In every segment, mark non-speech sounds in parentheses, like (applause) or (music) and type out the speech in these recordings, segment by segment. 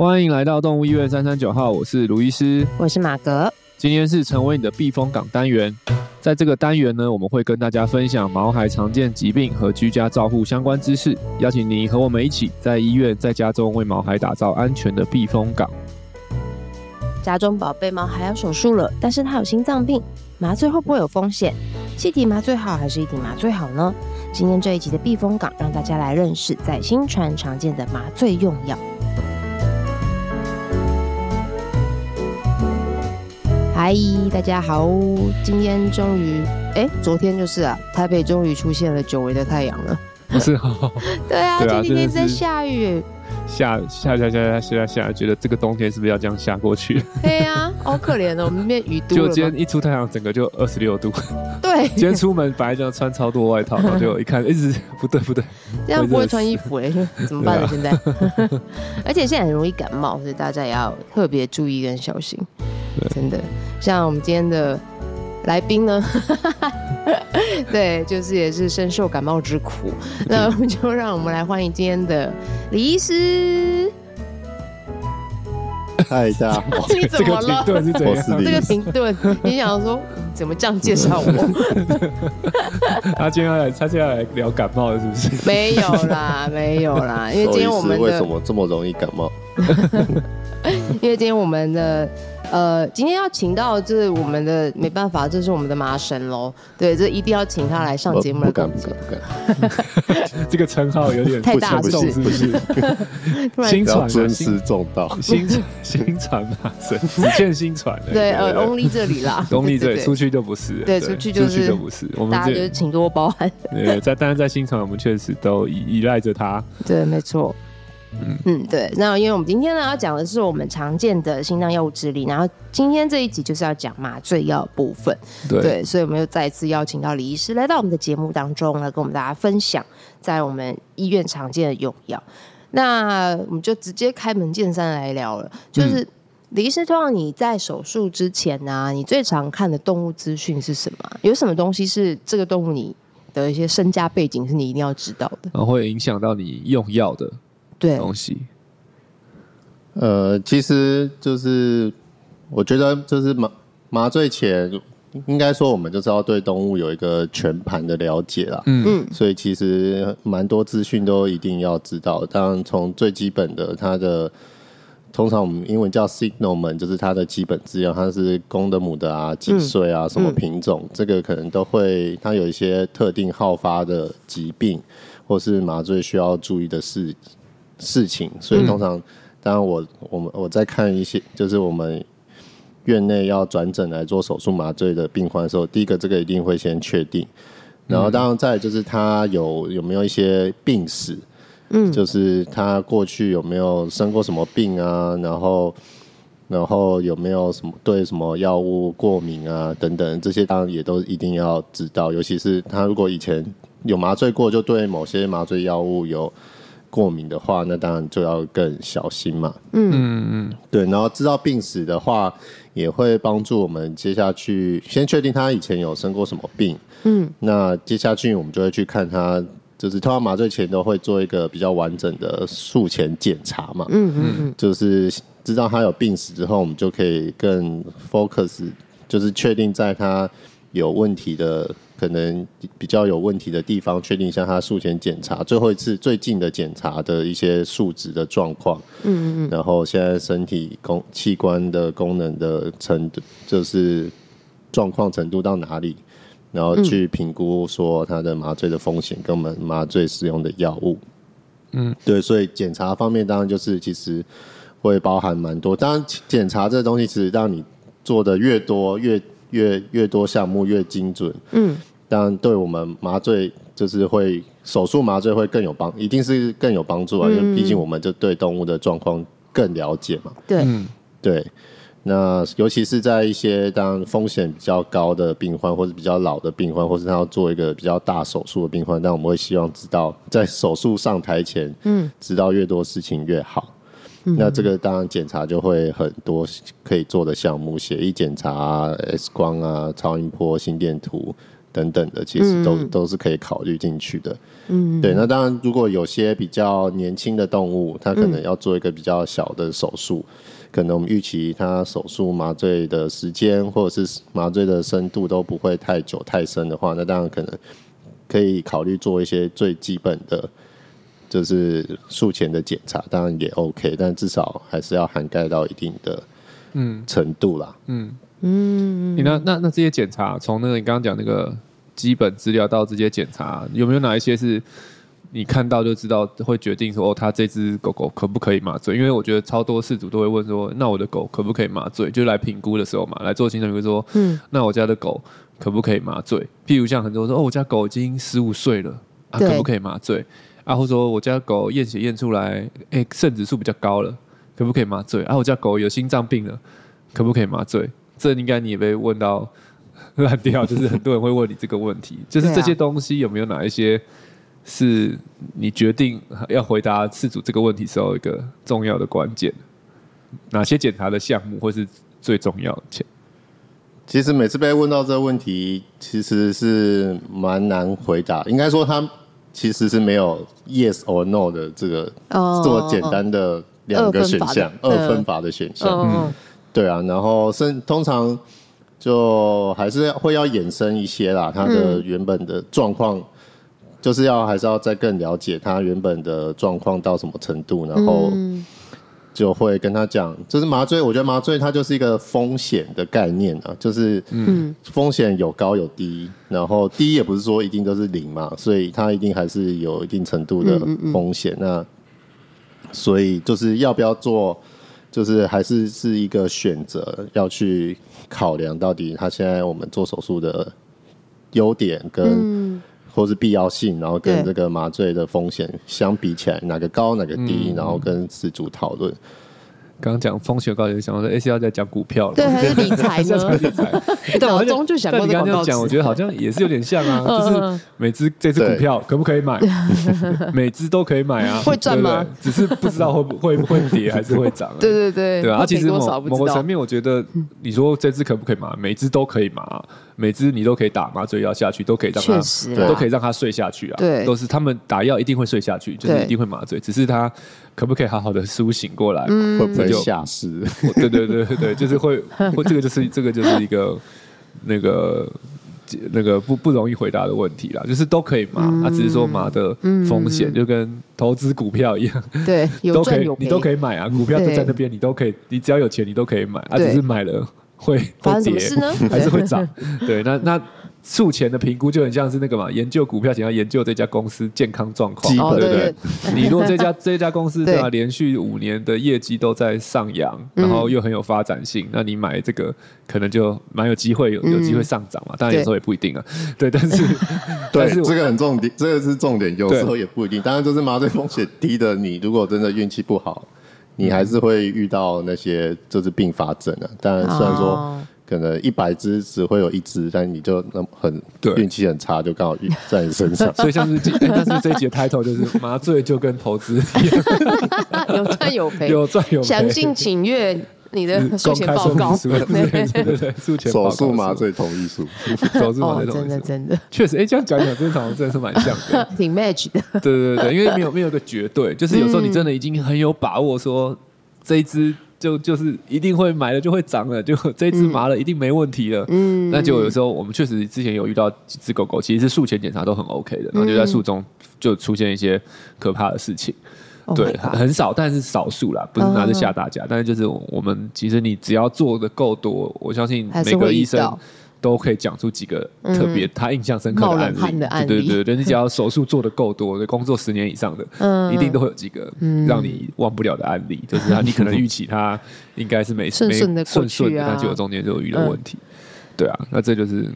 欢迎来到动物医院三三九号，我是卢医师，我是马格。今天是成为你的避风港单元，在这个单元呢，我们会跟大家分享毛孩常见疾病和居家照护相关知识，邀请你和我们一起在医院、在家中为毛孩打造安全的避风港。家中宝贝毛孩要手术了，但是他有心脏病，麻醉会不会有风险？气体麻醉好还是一体麻醉好呢？今天这一集的避风港，让大家来认识在新传常见的麻醉用药。嗨，大家好，今天终于，哎，昨天就是啊，台北终于出现了久违的太阳了。不是哦，(laughs) 对啊，对啊，今天在下雨。下下下下下下下，觉得这个冬天是不是要这样下过去？(laughs) 对呀、啊，好可怜哦，我们变雨都。就今天一出太阳，整个就二十六度。对，(laughs) 今天出门本来就要穿超多外套，然后就一看，一直不对不对，(laughs) 这样不会穿衣服哎，怎么办呢？现在，而且现在很容易感冒，所以大家也要特别注意跟小心。真的，像我们今天的来宾呢。(laughs) 对，就是也是深受感冒之苦，那我们就让我们来欢迎今天的李医师。嗨，大家好。(laughs) 你怎么了？这个停顿是怎样？这个停顿，你想说怎么这样介绍我？(laughs) 他今天要来，他今天要来聊感冒了是不是？没有啦，没有啦，因为今天我们的为什么这么容易感冒？因为今天我们的。呃，今天要请到就是我们的没办法，这是我们的麻神喽。对，这一定要请他来上节目的。不敢不敢不敢，(laughs) 这个称号有点太大众，是不是？(laughs) 新传尊师重道，新新传麻神，(laughs) 只见新传。对，呃，only 这里啦，only 这里，出去就不是。对，出去就是就不是。我们大家就是请多包涵。对，在但是在新传，我们确实都依依赖着他。对，没错。嗯嗯，对，那因为我们今天呢要讲的是我们常见的心脏药物治理，然后今天这一集就是要讲麻醉药部分，对，对，所以我们又再次邀请到李医师来到我们的节目当中来跟我们大家分享在我们医院常见的用药。那我们就直接开门见山来聊了，就是、嗯、李医师，通常你在手术之前呢、啊，你最常看的动物资讯是什么？有什么东西是这个动物你的一些身家背景是你一定要知道的，然后会影响到你用药的。对东西，呃，其实就是我觉得，就是麻麻醉前，应该说我们就是要对动物有一个全盘的了解啦。嗯，所以其实蛮多资讯都一定要知道。当然，从最基本的它的，通常我们英文叫 Signalment，就是它的基本资料，它是公的母的啊，几岁啊，什么品种，这个可能都会，它有一些特定好发的疾病，或是麻醉需要注意的事。事情，所以通常，当然我我们我在看一些，就是我们院内要转诊来做手术麻醉的病患的时候，第一个这个一定会先确定，然后当然再就是他有有没有一些病史，嗯，就是他过去有没有生过什么病啊，然后然后有没有什么对什么药物过敏啊等等，这些当然也都一定要知道，尤其是他如果以前有麻醉过，就对某些麻醉药物有。过敏的话，那当然就要更小心嘛。嗯嗯嗯，对。然后知道病史的话，也会帮助我们接下去先确定他以前有生过什么病。嗯，那接下去我们就会去看他，就是通常麻醉前都会做一个比较完整的术前检查嘛。嗯嗯嗯，就是知道他有病史之后，我们就可以更 focus，就是确定在他有问题的。可能比较有问题的地方，确定一下他术前检查最后一次最近的检查的一些数值的状况。嗯嗯，然后现在身体功器官的功能的程度，就是状况程度到哪里，然后去评估说他的麻醉的风险跟我们麻醉使用的药物。嗯，对，所以检查方面当然就是其实会包含蛮多。当然检查这东西，其实让你做的越多越越越多项目越精准。嗯。当然，对我们麻醉就是会手术麻醉会更有帮，一定是更有帮助啊！嗯、因为毕竟我们就对动物的状况更了解嘛。对，对。那尤其是在一些当风险比较高的病患，或者比较老的病患，或是他要做一个比较大手术的病患，但我们会希望知道在手术上台前，嗯，知道越多事情越好。嗯、那这个当然检查就会很多可以做的项目，血液检查、X 光啊、超音波、心电图。等等的，其实都、嗯、都是可以考虑进去的。嗯，对。那当然，如果有些比较年轻的动物，它可能要做一个比较小的手术，嗯、可能我们预期它手术麻醉的时间或者是麻醉的深度都不会太久太深的话，那当然可能可以考虑做一些最基本的，就是术前的检查，当然也 OK，但至少还是要涵盖到一定的嗯程度啦。嗯。嗯，你那那那这些检查，从那个你刚刚讲那个基本资料到这些检查，有没有哪一些是你看到就知道会决定说哦，他这只狗狗可不可以麻醉？因为我觉得超多事主都会问说，那我的狗可不可以麻醉？就来评估的时候嘛，来做行政会说，嗯，那我家的狗可不可以麻醉？譬如像很多人说，哦，我家狗已经十五岁了啊，可不可以麻醉？啊，或者说我家狗验血验出来，哎，肾指数比较高了，可不可以麻醉？啊，我家狗有心脏病了，可不可以麻醉？这应该你也被问到 (laughs) 烂掉，就是很多人会问你这个问题，(laughs) 就是这些东西有没有哪一些是你决定要回答饲主这个问题时候一个重要的关键？哪些检查的项目会是最重要的？其实每次被问到这个问题，其实是蛮难回答。应该说，他其实是没有 yes or no 的这个这么简单的两个选项，二分法的选项。嗯。对啊，然后是通常就还是会要衍生一些啦，他的原本的状况，嗯、就是要还是要再更了解他原本的状况到什么程度，然后就会跟他讲，就是麻醉，我觉得麻醉它就是一个风险的概念啊，就是嗯，风险有高有低，然后低也不是说一定都是零嘛，所以它一定还是有一定程度的风险，那所以就是要不要做？就是还是是一个选择，要去考量到底他现在我们做手术的优点跟或是必要性，然后跟这个麻醉的风险相比起来，哪个高哪个低，然后跟自主讨论。刚刚讲风雪高，就想说 A C 要在讲股票了，对，还是理财呢？(laughs) 理财，(laughs) 对，我中就想过。你刚刚讲，我觉得好像也是有点像啊，(laughs) 就是每只这只股票可不可以买？每只都可以买啊，会赚吗？只是不知道会不会会跌还是会涨。对对对，对啊。其实某某个层面，我觉得你说这只可不可以买？每只都可以买，每只你都可以打麻醉药下去，都可以让它，都可以让它睡下去啊。对，都是他们打药一定会睡下去，就是一定会麻醉，只是它。可不可以好好的苏醒过来？嗯、会不会吓死？对对对对，就是会，(laughs) 会这个就是这个就是一个那个那个不不容易回答的问题啦。就是都可以麻，嗯、啊，只是说麻的风险就跟投资股票一样，对，(laughs) 都可以，你都可以买啊，股票就在那边，你都可以，你只要有钱，你都可以买，啊，只是买了会会跌 (laughs) 还是会涨？对，那那。术前的评估就很像是那个嘛，研究股票前要研究这家公司健康状况，对不对？你如果这家 (laughs) 这家公司对吧，连续五年的业绩都在上扬，然后又很有发展性，那你买这个可能就蛮有机会有有机会上涨嘛。当然有时候也不一定啊，对，但是对，这个很重点，这个是重点，有时候也不一定。当然就是麻醉风险低的，你如果真的运气不好，你还是会遇到那些就是并发症啊。当然虽然说。可能一百只只会有一只，但你就那么很运气很差，就刚好遇 (laughs) 在你身上。所以像是这，但是这一集的 title 就是 (laughs) 麻醉就跟投资一样，(laughs) 有赚有赔，有赚有赔。详情请阅你的术前报告。对对对，术前手术麻醉同意书，手术麻醉同意书，真的真的，确实，哎，这样讲讲，真的真的是蛮像的，挺 match 的。对对对，因为没有没有个绝对，就是有时候你真的已经很有把握说这一支。就就是一定会买了就会长了，就这只麻了一定没问题了。嗯，那就有时候我们确实之前有遇到几只狗狗，其实是术前检查都很 OK 的，然后就在术中就出现一些可怕的事情。嗯、对，很少，但是少数啦，不是拿着吓大家。嗯、但是就是我们其实你只要做的够多，我相信每个医生。都可以讲出几个特别他印象深刻的案例，对对对，你只要手术做的够多，(laughs) 工作十年以上的，一定都会有几个让你忘不了的案例，就是他你可能预期他应该是没顺顺的顺顺的，但结果中间就有遇到问题，对啊，那这就是。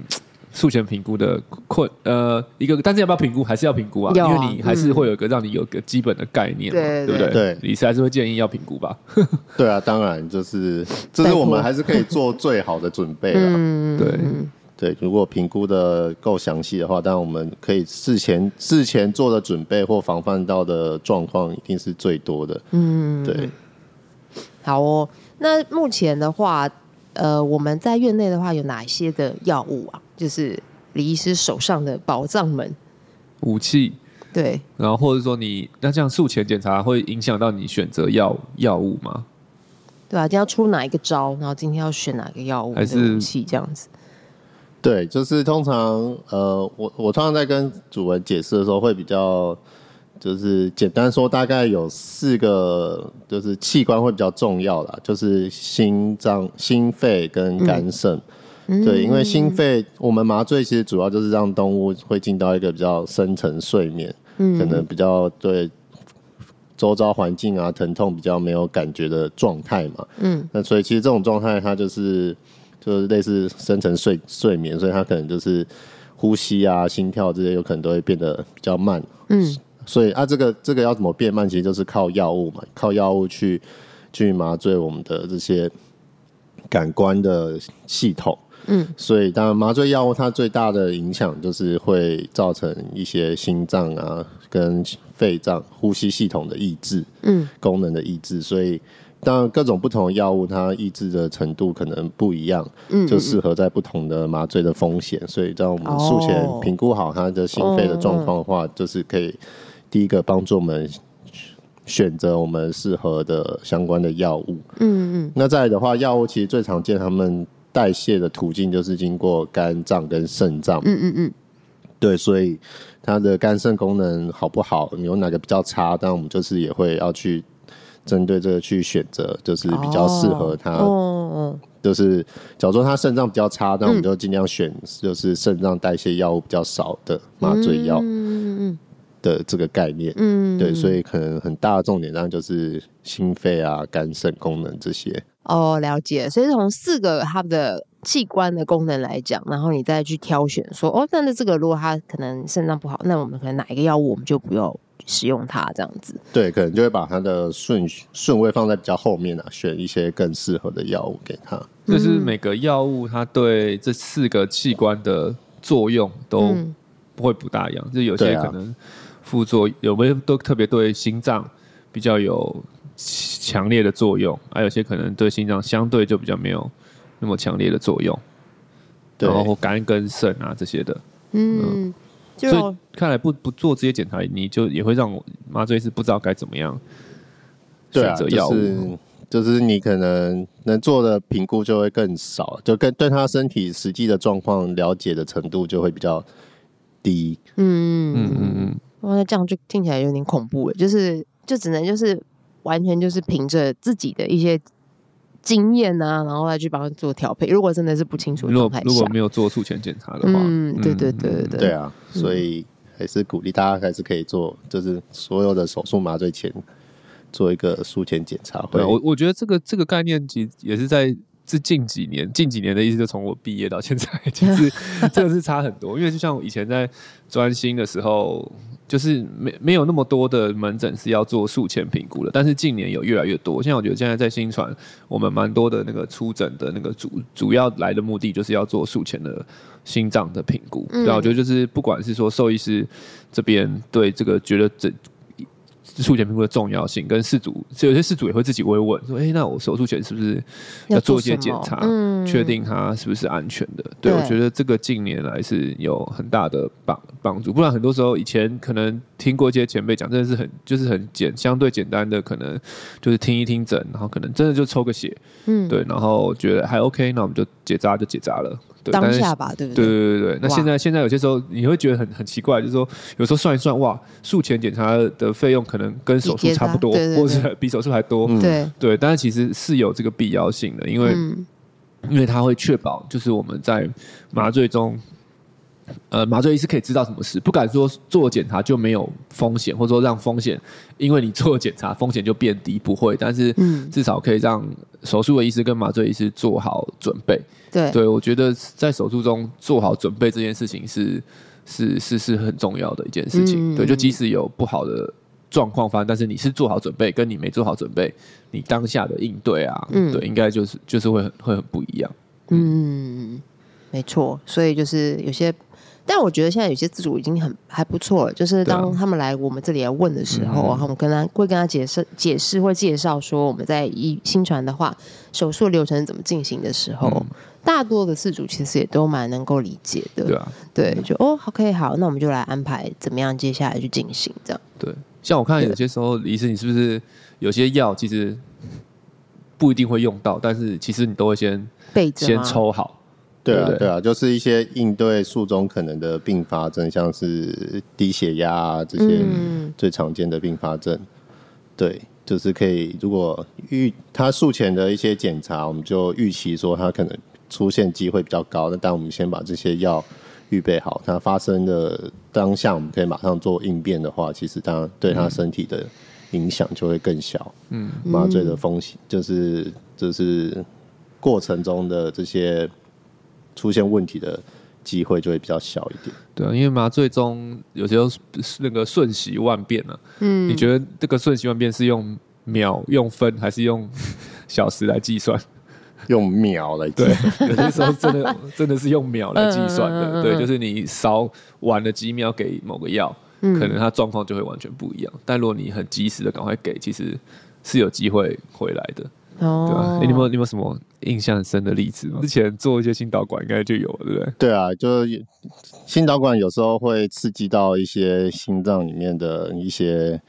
术前评估的困呃一个，但是要不要评估还是要评估啊？因为你还是会有一个让你有个基本的概念嘛，对不对？对，理师还是会建议要评估吧。(laughs) 对啊，当然就是，这是我们还是可以做最好的准备了。(laughs) 对对，如果评估的够详细的话，当然我们可以事前事前做的准备或防范到的状况一定是最多的。嗯，对。好哦，那目前的话，呃，我们在院内的话有哪些的药物啊？就是李医师手上的宝藏们武器。对，然后或者说你那这样术前检查会影响到你选择药药物吗？对啊，今天要出哪一个招，然后今天要选哪个药物还是武器这样子？对，就是通常呃，我我通常在跟主文解释的时候会比较，就是简单说，大概有四个就是器官会比较重要啦，就是心脏、心肺跟肝肾。嗯。对，因为心肺，我们麻醉其实主要就是让动物会进到一个比较深层睡眠，嗯，可能比较对周遭环境啊疼痛比较没有感觉的状态嘛，嗯，那所以其实这种状态它就是就是类似深层睡睡眠，所以它可能就是呼吸啊、心跳这些有可能都会变得比较慢，嗯，所以啊，这个这个要怎么变慢，其实就是靠药物嘛，靠药物去去麻醉我们的这些感官的系统。嗯，所以当然麻醉药物它最大的影响就是会造成一些心脏啊跟肺脏呼吸系统的抑制，嗯，功能的抑制。所以当然各种不同的药物它抑制的程度可能不一样，嗯，就适合在不同的麻醉的风险。所以在我们术前评估好他的心肺的状况的话，就是可以第一个帮助我们选择我们适合的相关的药物。嗯嗯，那再来的话，药物其实最常见他们。代谢的途径就是经过肝脏跟肾脏。嗯嗯嗯。对，所以它的肝肾功能好不好，有哪个比较差？但我们就是也会要去针对这个去选择，就是比较适合它。哦。就是假如说它肾脏比较差，那我们就尽量选就是肾脏代谢药物比较少的麻醉药。嗯嗯嗯。的这个概念。嗯。对，所以可能很大的重点当然就是心肺啊、肝肾功能这些。哦，了解。所以从四个它的器官的功能来讲，然后你再去挑选说，哦，那那这个如果它可能肾脏不好，那我们可能哪一个药物我们就不要使用它这样子。对，可能就会把它的顺顺位放在比较后面啊，选一些更适合的药物给它。就是每个药物它对这四个器官的作用都不会不大一样，嗯、就有些可能副作用有没有都特别对心脏比较有。强烈的作用，还有些可能对心脏相对就比较没有那么强烈的作用，对，然后肝跟肾啊这些的，嗯，嗯就所以看来不不做这些检查，你就也会让我麻醉师不知道该怎么样选择药物，对啊，就是，就是你可能能做的评估就会更少，就跟对他身体实际的状况了解的程度就会比较低，嗯嗯嗯嗯，哇，那这样就听起来有点恐怖诶，就是就只能就是。完全就是凭着自己的一些经验啊，然后来去帮他做调配。如果真的是不清楚的状态下，如果如果没有做术前检查的话，嗯，对对对对对，对啊，所以还是鼓励大家还是可以做，就是所有的手术麻醉前做一个术前检查。对，我我觉得这个这个概念其实也是在。是近几年，近几年的意思，就从我毕业到现在，其实这个是差很多。因为就像我以前在专心的时候，就是没没有那么多的门诊是要做术前评估的。但是近年有越来越多。现在我觉得现在在新传，我们蛮多的那个出诊的那个主主要来的目的，就是要做术前的心脏的评估。对，我觉得就是不管是说兽医师这边对这个觉得这。术前评估的重要性，跟事主，有些事主也会自己会问说：“哎、欸，那我手术前是不是要做一些检查，确、嗯、定它是不是安全的？”对，对我觉得这个近年来是有很大的帮帮助。不然很多时候以前可能听过一些前辈讲，真的是很就是很简相对简单的，可能就是听一听诊，然后可能真的就抽个血，嗯，对，然后觉得还 OK，那我们就结扎就结扎了。对当下吧，对不对？对对对对。那现在现在有些时候你会觉得很很奇怪，就是说有时候算一算，哇，术前检查的费用可能跟手术差不多，对对对或者比手术还多。对、嗯、对，但是其实是有这个必要性的，因为、嗯、因为它会确保就是我们在麻醉中。呃，麻醉医师可以知道什么事，不敢说做检查就没有风险，或者说让风险因为你做检查 (laughs) 风险就变低，不会。但是至少可以让手术的医师跟麻醉医师做好准备。对，对我觉得在手术中做好准备这件事情是是是是很重要的一件事情。嗯、对，就即使有不好的状况发生，但是你是做好准备，跟你没做好准备，你当下的应对啊，嗯、对，应该就是就是会很会很不一样。嗯，没错。所以就是有些。但我觉得现在有些自主已经很还不错了，就是当他们来我们这里来问的时候，啊、然后我们跟他会跟他解释解释或介绍说我们在一新传的话，手术流程怎么进行的时候，嗯、大多的饲主其实也都蛮能够理解的。对啊，对，就哦，OK，好，那我们就来安排怎么样接下来去进行这样。对，像我看有些时候，李医生，你是不是有些药其实不一定会用到，但是其实你都会先备着，先抽好。对啊，对啊，就是一些应对术中可能的并发症，像是低血压啊这些最常见的并发症。对，就是可以如果预他术前的一些检查，我们就预期说他可能出现机会比较高。那但我们先把这些药预备好，它发生的当下我们可以马上做应变的话，其实当然对他身体的影响就会更小。嗯，麻醉的风险就是就是过程中的这些。出现问题的机会就会比较小一点。对啊，因为麻醉中有时候那个瞬息万变啊。嗯，你觉得这个瞬息万变是用秒、用分还是用小时来计算？用秒来计算。对，有些时候真的真的是用秒来计算的。嗯嗯嗯嗯对，就是你少晚了几秒给某个药，嗯、可能它状况就会完全不一样。但如果你很及时的赶快给，其实是有机会回来的。哦，对吧？你有没有你有没有什么印象很深的例子吗？之前做一些心导管应该就有了，对不对？对啊，就是心导管有时候会刺激到一些心脏里面的一些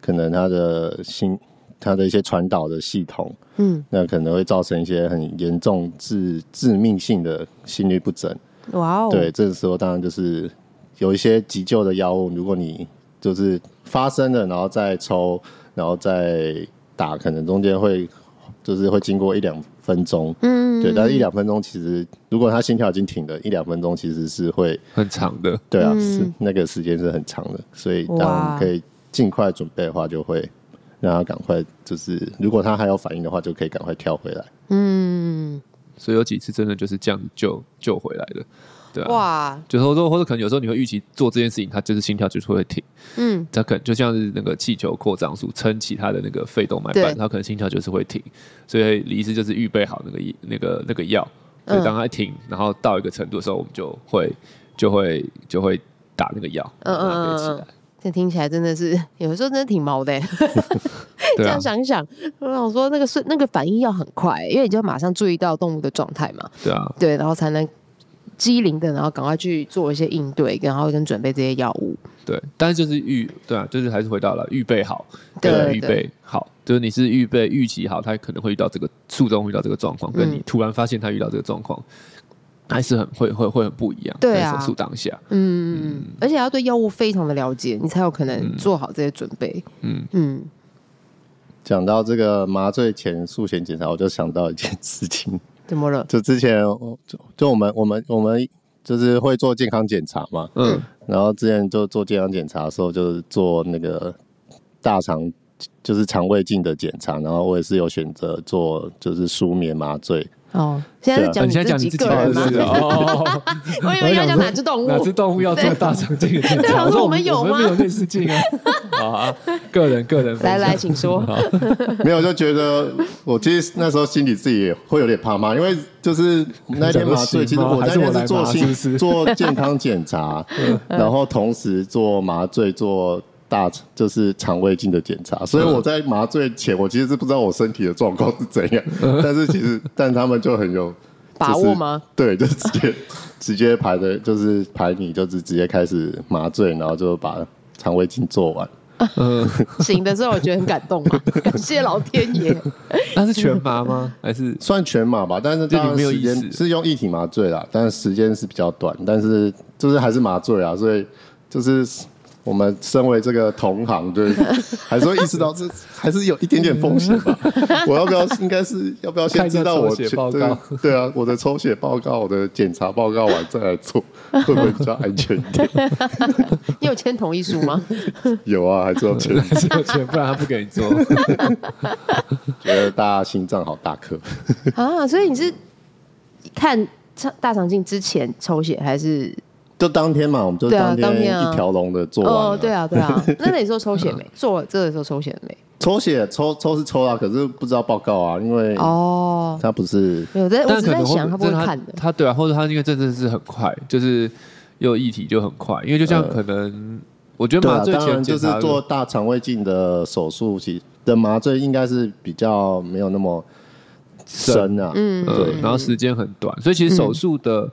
可能它的心它的一些传导的系统，嗯，那可能会造成一些很严重致致命性的心律不整。哇哦，对，这个时候当然就是有一些急救的药物，如果你就是发生了，然后再抽，然后再打，可能中间会。就是会经过一两分钟，嗯，对，但是一两分钟其实，如果他心跳已经停了，一两分钟其实是会很长的，对啊，是那个时间是很长的，所以当可以尽快准备的话，就会让他赶快，就是如果他还有反应的话，就可以赶快跳回来，嗯，所以有几次真的就是这样救救回来的。对啊，哇！就是说或者可能有时候你会预期做这件事情，它就是心跳就是会停，嗯，它可能就像是那个气球扩张术撑起它的那个肺动脉瓣，它可能心跳就是会停，所以李医师就是预备好那个那个那个药，所以当它停，然后到一个程度的时候，我们就会就会就会打那个药，嗯嗯嗯，这听起来真的是有的时候真的挺毛的，(laughs) 这样想一想，我想说那个是那个反应要很快，因为你就马上注意到动物的状态嘛，对啊，对，然后才能。机灵的，然后赶快去做一些应对，然后跟准备这些药物。对，但是就是预，对啊，就是还是回到了预备好，对，预备好，就是你是预备预期好，他可能会遇到这个术中遇到这个状况，跟你突然发现他遇到这个状况，还是很会会会很不一样。对啊，手术当下，嗯，而且要对药物非常的了解，你才有可能做好这些准备。嗯嗯。讲到这个麻醉前术前检查，我就想到一件事情。怎么了？就之前就就我们我们我们就是会做健康检查嘛，嗯，然后之前就做健康检查的时候，就是做那个大肠就是肠胃镜的检查，然后我也是有选择做就是舒眠麻醉。哦，现在是讲你自己个人吗？哦，(laughs) 我以为要讲哪只动物？哪只动物要做大肠镜？对，我说我们有吗？没有类似镜啊。(laughs) 啊，个人个人，来来，请说。(laughs) 没有，就觉得我其实那时候心里自己也会有点怕嘛，因为就是那天麻醉，其实我那天是做心做健康检查，然后同时做麻醉做。大就是肠胃镜的检查，所以我在麻醉前，我其实是不知道我身体的状况是怎样。但是其实，但他们就很有把握吗？对，就直接直接排的，就是排你，就是直接开始麻醉，然后就把肠胃镜做完。嗯，醒的时候我觉得很感动啊，(laughs) 感谢老天爷。那是全麻吗？还是算全麻吧？但是这里没有时间是用一体麻醉啦，但是时间是比较短，但是就是还是麻醉啊，所以就是。我们身为这个同行，对，(laughs) 还是会意识到这还是有一点点风险吧。(laughs) 我要不要？应该是要不要先知道我血报告？对啊，我的抽血报告、我的检查报告完再来做，会不会比较安全一点？(laughs) 你有签同意书吗？有啊，还是要签，还是要签，不然他不给你做。觉得大家心脏好大颗啊！所以你是看大肠镜之前抽血还是？就当天嘛，我们就当天一条龙的做完。哦，对啊，对啊。(laughs) 那那时候抽血没？做这个时候抽血没？抽血抽抽是抽啊，可是不知道报告啊，因为哦，他不是没有在，我只在想他不会看的。他对啊，或者他因为这真的是很快，就是又议题就很快，因为就像可能，呃、我觉得麻醉前就是做大肠胃镜的手术，其的麻醉应该是比较没有那么深啊，嗯，对，然后时间很短，所以其实手术的，嗯、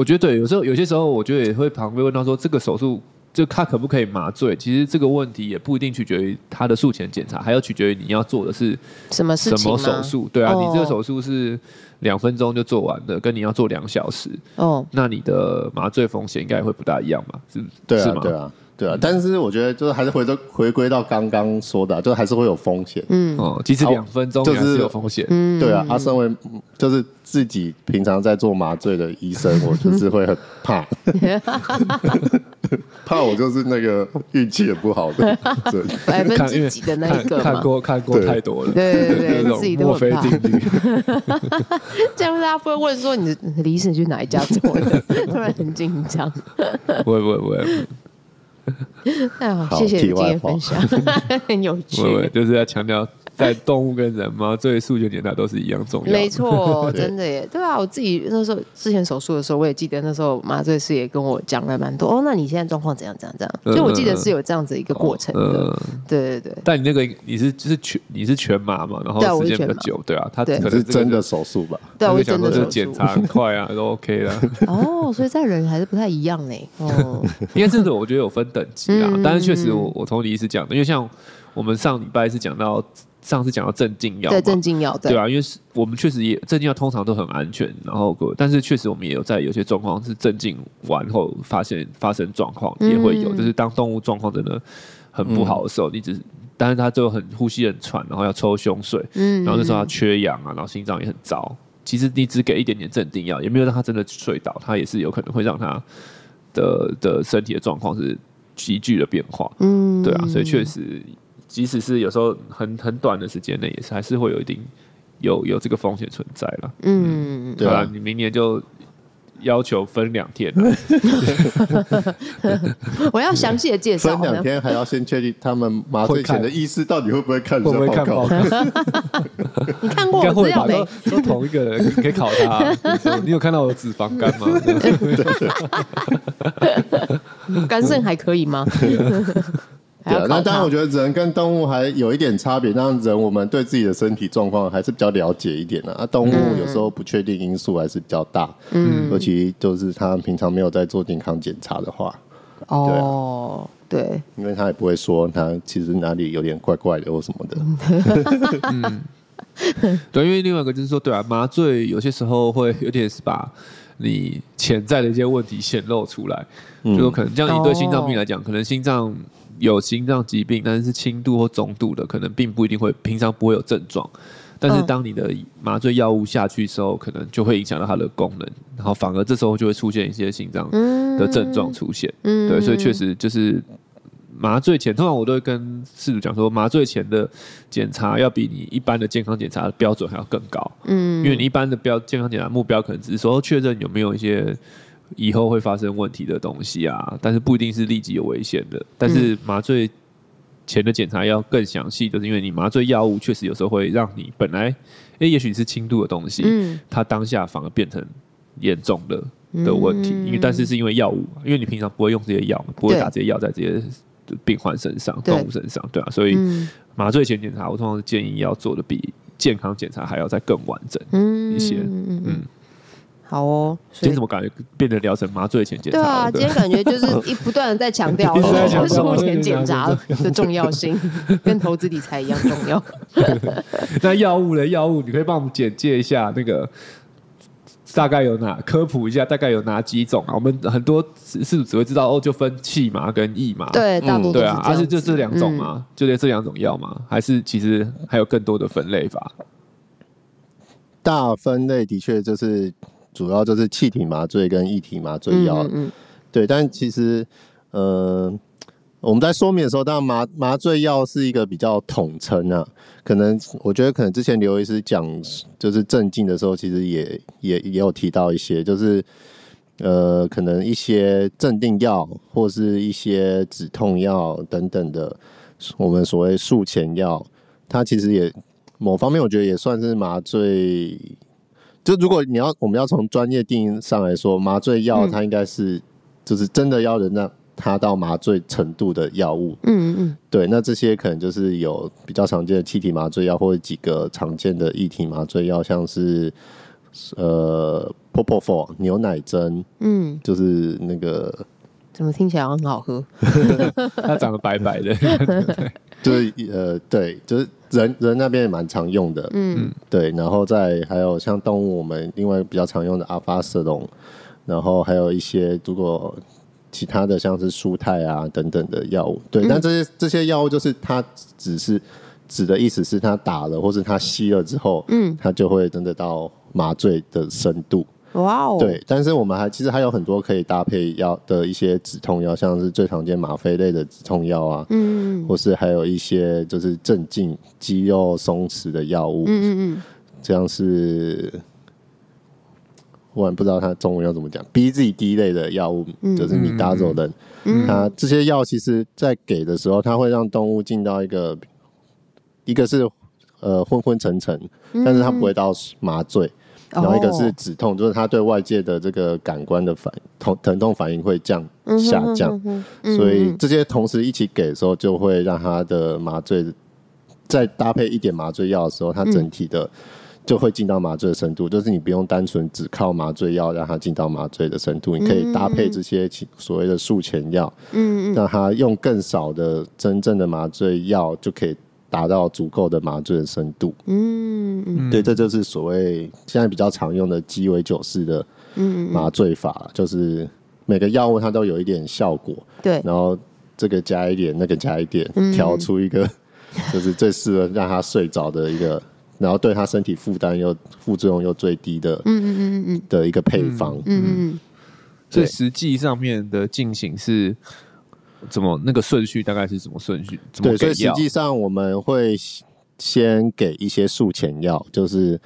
我觉得对，有时候有些时候，我觉得也会旁边问到说，这个手术就他可不可以麻醉？其实这个问题也不一定取决于他的术前检查，还要取决于你要做的是什么事情什么手术？对啊，哦、你这个手术是。两分钟就做完的，跟你要做两小时，哦，那你的麻醉风险应该会不大一样吧？是，对啊，是吗？对啊，对啊。但是我觉得，就是还是回到回归到刚刚说的，就还是会有风险。嗯，哦，即使两分钟就是有风险。嗯，对啊。他身为就是自己平常在做麻醉的医生，我就是会很怕。(laughs) 怕我就是那个运气也不好的，(laughs) 百分之几的那一个 (laughs) 看过看过太多了，对对对，自己都很怕。这样大家不会问说你的李医生去哪一家做的？突然很紧张。不会不会不会。(laughs) 太好，谢谢你今天分享，(laughs) 很有趣。(laughs) 就是要强调。在动物跟人吗？(laughs) 这些术前检查都是一样重要。没错，(laughs) 真的耶。对啊，我自己那时候之前手术的时候，我也记得那时候麻醉师也跟我讲了蛮多。哦，那你现在状况怎样？怎样？怎样？所以我记得是有这样子一个过程的。对对对。但你那个你是就是全你是全麻嘛？然后时间比较久，对啊，他可是真的手术吧？对，我真的检查很快啊，都 OK 了。(laughs) 哦，所以在人还是不太一样呢。哦，因为这个我觉得有分等级啊。但是确实，我我从李医师讲的，因为像我们上礼拜是讲到。上次讲到镇静药，对镇静药，对，对啊，因为是我们确实也镇静药通常都很安全，然后但是确实我们也有在有些状况是镇静完后发现发生状况也会有，嗯、就是当动物状况真的很不好的时候，嗯、你只是但是它就很呼吸很喘，然后要抽胸水，嗯，然后那时候它缺氧啊，然后心脏也很糟，其实你只给一点点镇定药，也没有让它真的睡倒，它也是有可能会让它的的身体的状况是急剧的变化，嗯，对啊，所以确实。即使是有时候很很短的时间内，也是还是会有一定有有这个风险存在了。嗯，对啊，你明年就要求分两天。(laughs) 我要详细的介绍。分两天还要先确定他们麻醉前的医师到底会不会看这报告？(laughs) 你看过我资料没？都同一个人，你可以考他。(laughs) 你有看到我的脂肪肝吗？肝肾还可以吗？对啊，那当然，我觉得人跟动物还有一点差别。当然，人我们对自己的身体状况还是比较了解一点的啊。动物有时候不确定因素还是比较大，嗯，尤其就是他平常没有在做健康检查的话，哦，对，因为他也不会说他其实哪里有点怪怪的或什么的。嗯，(laughs) 对，因为另外一个就是说，对啊，麻醉有些时候会有点是把你潜在的一些问题显露出来。就是可能，像你对心脏病来讲，可能心脏有心脏疾病，但是是轻度或中度的，可能并不一定会平常不会有症状。但是当你的麻醉药物下去的时候，可能就会影响到它的功能，然后反而这时候就会出现一些心脏的症状出现。对，所以确实就是麻醉前，通常我都会跟事主讲说，麻醉前的检查要比你一般的健康检查的标准还要更高。嗯，因为你一般的标健康检查目标可能只是说确认有没有一些。以后会发生问题的东西啊，但是不一定是立即有危险的。但是麻醉前的检查要更详细，就是因为你麻醉药物确实有时候会让你本来，哎，也许是轻度的东西，嗯，它当下反而变成严重的的问题。因为但是是因为药物，因为你平常不会用这些药，不会打这些药在这些病患身上、动物身上，对啊，所以麻醉前检查，我通常建议要做的比健康检查还要再更完整一些，嗯。好哦，今天怎么感觉变得聊成麻醉前检查？对啊，(laughs) 今天感觉就是 (laughs) 一不断的在强调 (laughs) 术前检查的重要性，跟投资理财一样重要。那药物呢？药物你可以帮我们简介一下那个大概有哪科普一下，大概有哪几种啊？我们很多是不是只会知道哦，就分气麻跟义麻？对，大多对啊，还是就这两种嘛？就这这两种药嘛？还是其实还有更多的分类法？大分类的确就是。主要就是气体麻醉跟液体麻醉药，嗯，嗯，对。但其实，呃，我们在说明的时候，当然麻麻醉药是一个比较统称啊。可能我觉得，可能之前刘医师讲就是镇静的时候，其实也也也有提到一些，就是呃，可能一些镇定药或是一些止痛药等等的，我们所谓术前药，它其实也某方面我觉得也算是麻醉。就如果你要，我们要从专业定义上来说，麻醉药它应该是就是真的要人让他到麻醉程度的药物。嗯嗯，对，那这些可能就是有比较常见的气体麻醉药，或者几个常见的液体麻醉药，像是呃，Propofol 牛奶针，嗯，就是那个。怎么听起来很好喝？(laughs) (laughs) 它长得白白的，(laughs) 就是呃，对，就是人人那边也蛮常用的，嗯，对。然后再还有像动物，我们另外比较常用的阿法色龙，然后还有一些如果其他的像是舒泰啊等等的药物，对。嗯、但这些这些药物就是它只是指的意思是它打了或是它吸了之后，嗯，它就会真的到麻醉的深度。哇哦！对，但是我们还其实还有很多可以搭配药的一些止痛药，像是最常见吗啡类的止痛药啊，嗯，或是还有一些就是镇静肌肉松弛的药物，嗯嗯嗯，这样是，我也不知道它中文要怎么讲，BZD 类的药物，嗯就是米达佐登，嗯，它这些药其实在给的时候，它会让动物进到一个，一个是呃昏昏沉沉，但是它不会到麻醉。然后一个是止痛，就是它对外界的这个感官的反痛疼痛反应会降下降，所以这些同时一起给的时候，就会让它的麻醉再搭配一点麻醉药的时候，它整体的就会进到麻醉的深度。就是你不用单纯只靠麻醉药让它进到麻醉的深度，你可以搭配这些所谓的术前药，嗯，让它用更少的真正的麻醉药就可以。达到足够的麻醉的深度，嗯嗯，对，这就是所谓现在比较常用的鸡尾酒式的麻醉法，嗯、就是每个药物它都有一点效果，对，然后这个加一点，那个加一点，调、嗯、出一个 (laughs) 就是最适合让他睡着的一个，然后对他身体负担又副作用又最低的，嗯嗯嗯嗯的一个配方，嗯嗯，嗯，所以实际上面的进行是。怎么那个顺序大概是什么顺序？对，所以实际上我们会先给一些术前药，就是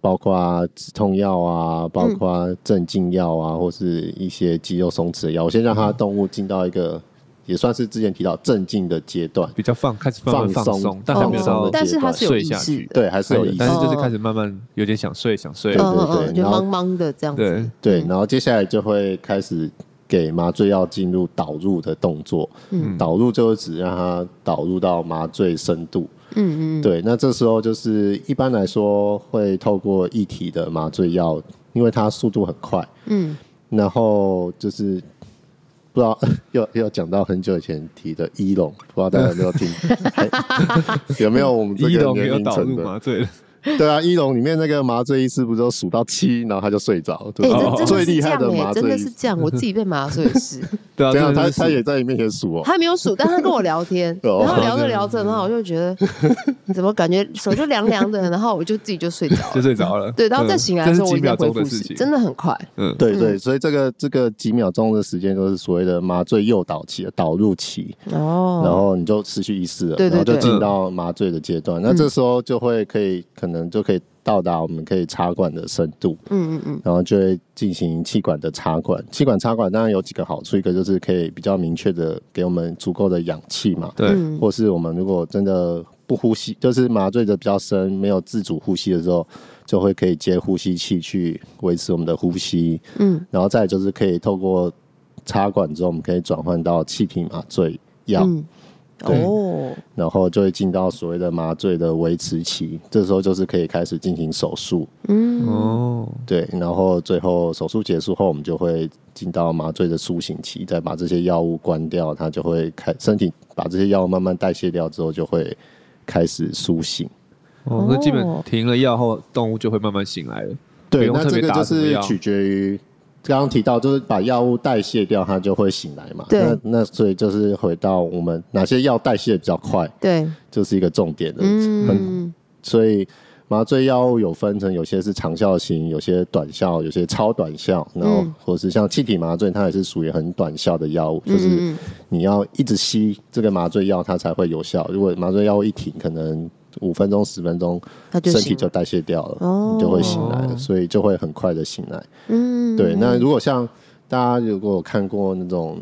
包括止痛药啊，包括镇静药啊，或是一些肌肉松弛的药。我先让它动物进到一个也算是之前提到镇静的阶段，比较放开始放松，放松，但还没有到但是它是有睡下去，对，还是有意识，但是就是开始慢慢有点想睡，想睡，对对对，就茫茫的这样子，对对，然后接下来就会开始。给麻醉药进入导入的动作，嗯，导入就是指让它导入到麻醉深度，嗯嗯，对，那这时候就是一般来说会透过液体的麻醉药，因为它速度很快，嗯，然后就是不知道 (laughs) 又又讲到很久以前提的伊龙，不知道大家有没有听，(laughs) 有没有我们这个年龄层的？麻醉？(laughs) 对啊，一龙里面那个麻醉医师不是都数到七，然后他就睡着。对，最厉害的麻醉真的是这样，我自己被麻醉师。(laughs) 对啊，他他也在你面前数哦。他没有数，但他跟我聊天，然后聊着聊着，然后我就觉得，你怎么感觉手就凉凉的，然后我就自己就睡着，就睡着了。对，然后再醒来的时候，我应该恢复时，真的很快。嗯，对对，所以这个这个几秒钟的时间都是所谓的麻醉诱导期、导入期。哦。然后你就失去意识了，然后就进到麻醉的阶段。那这时候就会可以。可能就可以到达我们可以插管的深度，嗯嗯嗯，然后就会进行气管的插管。气管插管当然有几个好处，一个就是可以比较明确的给我们足够的氧气嘛，对，或是我们如果真的不呼吸，就是麻醉的比较深，没有自主呼吸的时候，就会可以接呼吸器去维持我们的呼吸，嗯，然后再就是可以透过插管之后，我们可以转换到气体麻醉药。哦，然后就会进到所谓的麻醉的维持期，这时候就是可以开始进行手术。嗯，哦，对，然后最后手术结束后，我们就会进到麻醉的苏醒期，再把这些药物关掉，它就会开身体把这些药物慢慢代谢掉之后，就会开始苏醒。哦，那基本停了药后，动物就会慢慢醒来了。对，那这个就是取决于。刚刚提到，就是把药物代谢掉，它就会醒来嘛。对。那那所以就是回到我们哪些药代谢比较快，对，就是一个重点的。嗯。所以麻醉药物有分成，有些是长效型，有些短效，有些超短效。然后或是像气体麻醉，它也是属于很短效的药物，就是你要一直吸这个麻醉药，它才会有效。如果麻醉药物一停，可能。五分钟、十分钟，身体就代谢掉了，了你就会醒来了，所以就会很快的醒来。嗯，对。那如果像大家如果有看过那种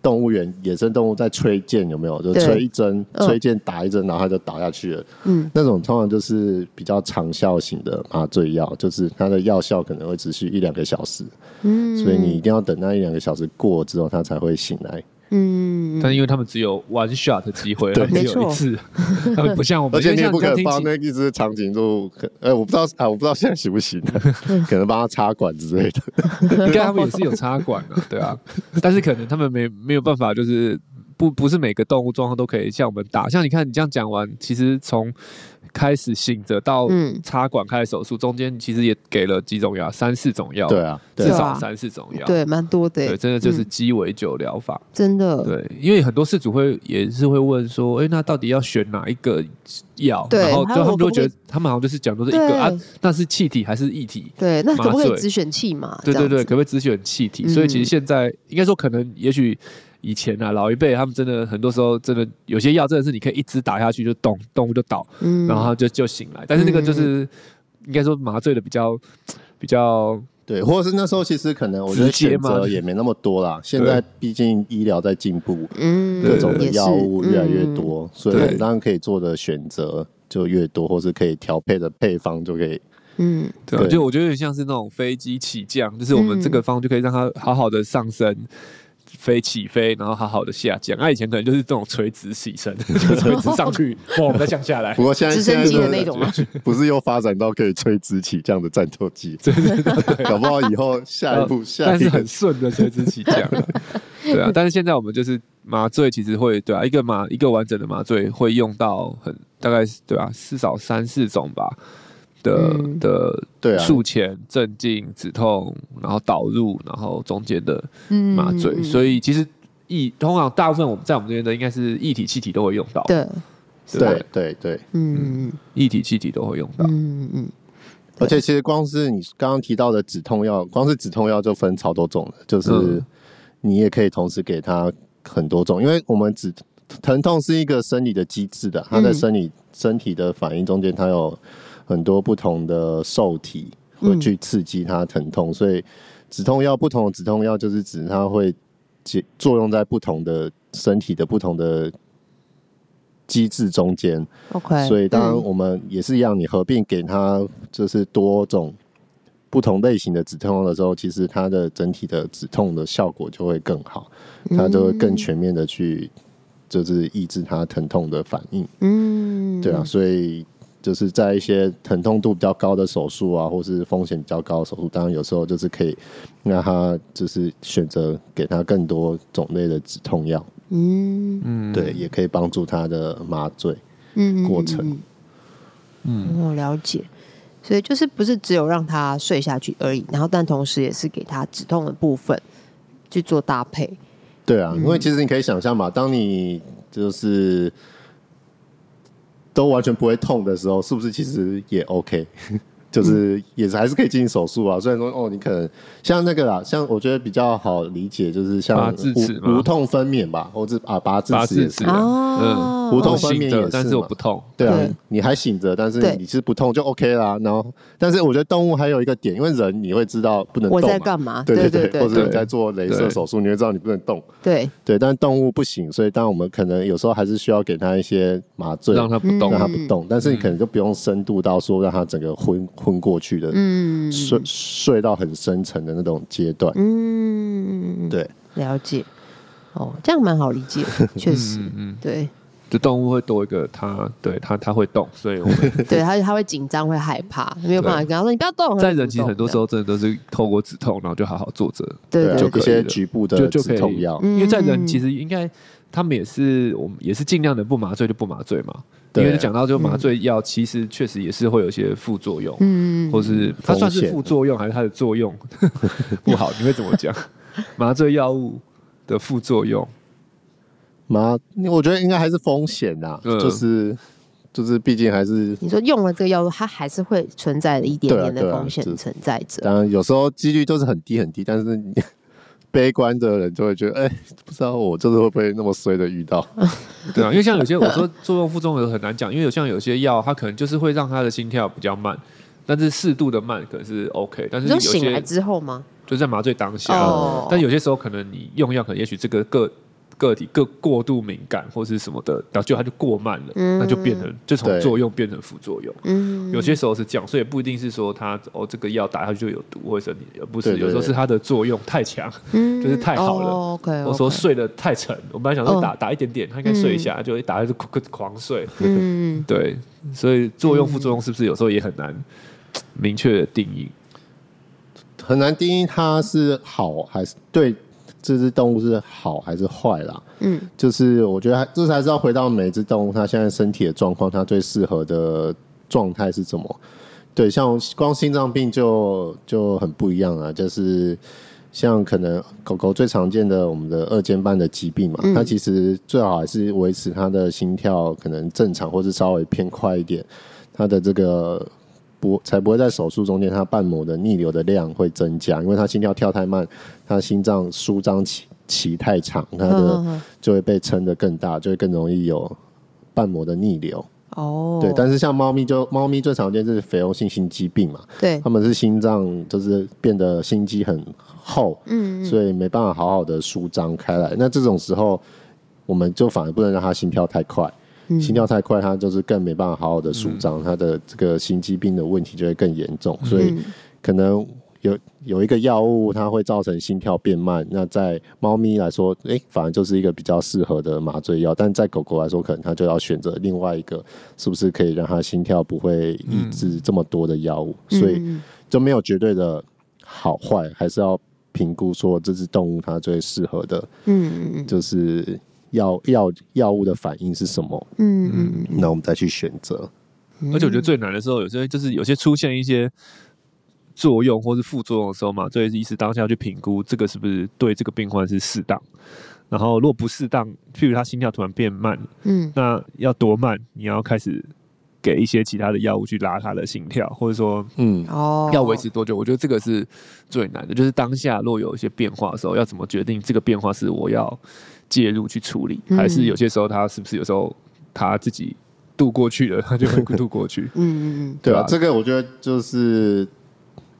动物园野生动物在吹箭，有没有？就吹一针，吹箭打一针，然后它就倒下去了。嗯，那种通常就是比较长效型的麻醉药，就是它的药效可能会持续一两个小时。嗯，所以你一定要等那一两个小时过之后，它才会醒来。嗯，但是因为他们只有 one shot 的机会，对，只有一次，他们 (laughs) 不像我们，而且你也不可能帮那一只长颈鹿，呃，我不知道啊，我不知道现在行不行，可能帮他插管之类的，(laughs) 应该他们也是有插管的，对啊，但是可能他们没没有办法，就是不不是每个动物状况都可以像我们打，像你看你这样讲完，其实从。开始醒着到插管开始手术，中间其实也给了几种药，三四种药，对啊，至少三四种药，对，蛮多的，对，真的就是鸡尾酒疗法，真的，对，因为很多事主会也是会问说，哎，那到底要选哪一个药？然后就他们都觉得，他们好像就是讲都是一个啊，那是气体还是液体？对，那可不可以只选气嘛？对对对，可不可以只选气体？所以其实现在应该说，可能也许。以前啊，老一辈他们真的很多时候真的有些药真的是你可以一直打下去就动动物就倒，嗯，然后就就醒来。但是那个就是、嗯、应该说麻醉的比较比较对，或者是那时候其实可能我觉得选择也没那么多啦。现在毕竟医疗在进步，嗯，各种的药物越来越多，嗯、所以当然可以做的选择就越多，或是可以调配的配方就可以，嗯，对，就我觉得有点像是那种飞机起降，就是我们这个方就可以让它好好的上升。飞起飞，然后好好的下降。那、啊、以前可能就是这种垂直起升，(laughs) 就 (laughs) 垂直上去，我们再降下来。不过现在直升机的那种吗？不是又发展到可以垂直起降的战斗机？(laughs) 对对对，搞不好以后下一步，下一步但是很顺的垂直起降。对啊，但是现在我们就是麻醉，其实会对啊，一个麻一个完整的麻醉会用到很大概对啊，至少三四种吧。的的对啊，术前镇静止痛，然后导入，然后中间的麻醉，嗯、所以其实液通常大部分我们在我们这边的应该是液体气体都会用到，对。对对？对，嗯，液体气体都会用到，嗯嗯，而且其实光是你刚刚提到的止痛药，光是止痛药就分超多种了，就是你也可以同时给他很多种，因为我们止疼痛是一个生理的机制的，它在生理身体的反应中间，它有。很多不同的受体会去刺激它疼痛，嗯、所以止痛药不同的止痛药就是指它会作用在不同的身体的不同的机制中间。OK，所以当然我们也是一样，你合并给它就是多种不同类型的止痛药的时候，其实它的整体的止痛的效果就会更好，它就会更全面的去就是抑制它疼痛的反应。嗯，对啊，所以。就是在一些疼痛度比较高的手术啊，或是风险比较高的手术，当然有时候就是可以让他就是选择给他更多种类的止痛药，嗯嗯，对，也可以帮助他的麻醉过程。嗯，我、嗯、了解。所以就是不是只有让他睡下去而已，然后但同时也是给他止痛的部分去做搭配。对啊，因为其实你可以想象嘛，当你就是。都完全不会痛的时候，是不是其实也 OK？就是也是还是可以进行手术啊。虽然说哦，你可能像那个啦，像我觉得比较好理解，就是像无无痛分娩吧，或者啊拔智齿也是嗯，无痛分娩也是，但是我不痛。对啊，你还醒着，但是你是不痛就 OK 啦。然后，但是我觉得动物还有一个点，因为人你会知道不能动，我在干嘛？对对对，或者你在做镭射手术，你会知道你不能动。对对，但动物不行，所以当然我们可能有时候还是需要给它一些麻醉，让它不动，让它不动。但是你可能就不用深度到说让它整个昏。昏过去的，嗯，睡睡到很深层的那种阶段，嗯，对，了解，哦，这样蛮好理解，(laughs) 确实，嗯，对，就动物会多一个，它，对它，它会动，所以我们 (laughs) 对它，它会紧张，会害怕，没有办法跟它说你不要动。在人其实很多时候真的都是透过止痛，然后就好好坐着，对，就一些局部的止痛药，因为在人其实应该他们也是，我们也是尽量的不麻醉就不麻醉嘛。因为讲到就麻醉药，其实确实也是会有一些副作用，嗯，或是它算是副作用还是它的作用 (laughs) 不好？你会怎么讲？(laughs) 麻醉药物的副作用？麻，我觉得应该还是风险呐，就是就是，毕竟还是你说用了这个药物，它还是会存在一点点的风险存在着。当然有时候几率都是很低很低，但是你。悲观的人就会觉得，哎、欸，不知道我这次会不会那么衰的遇到，(laughs) 对啊，因为像有些我说作用副作用很难讲，因为有像有些药，它可能就是会让他的心跳比较慢，但是适度的慢可能是 OK，但是有些醒来之后吗？就在麻醉当下，哦、但有些时候可能你用药，可能也许这个个个体过过度敏感或是什么的，然后就它就过慢了，嗯、那就变成就从作用变成副作用。嗯，有些时候是这样，所以不一定是说它哦这个药打下去就有毒或者你，而不是有时候是它的作用太强，嗯，就是太好了。哦、okay, okay 我说睡得太沉，我本来想说打、哦、打一点点，它应该睡一下，嗯、就一打就狂狂睡。嗯，(laughs) 对，所以作用副作用是不是有时候也很难明确的定义？很难定义它是好还是对。这只动物是好还是坏啦？嗯，就是我觉得还，这才是要回到每只动物它现在身体的状况，它最适合的状态是什么？对，像光心脏病就就很不一样啊。就是像可能狗狗最常见的我们的二尖瓣的疾病嘛，嗯、它其实最好还是维持它的心跳可能正常，或是稍微偏快一点，它的这个。不，才不会在手术中间，它瓣膜的逆流的量会增加，因为它心跳跳太慢，它心脏舒张期期太长，它的就会被撑得更大，就会更容易有瓣膜的逆流。哦，对，但是像猫咪就猫咪最常见就是肥厚性心肌病嘛，对，他们是心脏就是变得心肌很厚，嗯，所以没办法好好的舒张开来。那这种时候，我们就反而不能让它心跳太快。心跳太快，它就是更没办法好好的舒张，它、嗯、的这个心肌病的问题就会更严重。所以可能有有一个药物，它会造成心跳变慢。那在猫咪来说，哎、欸，反而就是一个比较适合的麻醉药。但在狗狗来说，可能它就要选择另外一个，是不是可以让它心跳不会抑制这么多的药物？嗯、所以就没有绝对的好坏，还是要评估说这只动物它最适合的，嗯，就是。药药药物的反应是什么？嗯嗯，那我们再去选择。而且我觉得最难的时候，有些就是有些出现一些作用或是副作用的时候嘛，所以医师当下要去评估这个是不是对这个病患是适当。然后如果不适当，譬如他心跳突然变慢，嗯，那要多慢？你要开始给一些其他的药物去拉他的心跳，或者说，嗯，哦，要维持多久？我觉得这个是最难的，就是当下若有一些变化的时候，要怎么决定这个变化是我要。介入去处理，还是有些时候他是不是有时候他自己渡过去了，他就会 (laughs) 渡过去。嗯嗯嗯，(laughs) 对啊，这个我觉得就是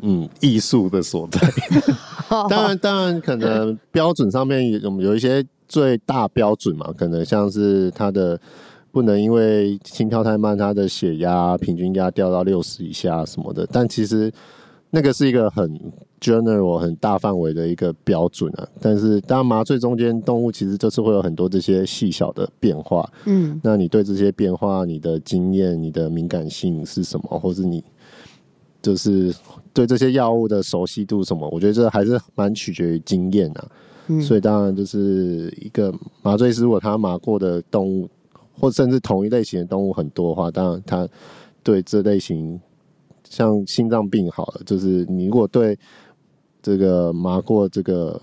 嗯艺术的所在。(laughs) 当然，当然可能标准上面有有一些最大标准嘛，可能像是他的不能因为心跳太慢，他的血压平均压掉到六十以下什么的。但其实那个是一个很。general 很大范围的一个标准啊，但是当然麻醉中间动物其实就是会有很多这些细小的变化，嗯，那你对这些变化，你的经验、你的敏感性是什么，或是你就是对这些药物的熟悉度什么？我觉得这还是蛮取决于经验啊，嗯，所以当然就是一个麻醉师，如果他麻过的动物，或甚至同一类型的动物很多的话，当然他对这类型像心脏病好了，就是你如果对这个麻过这个，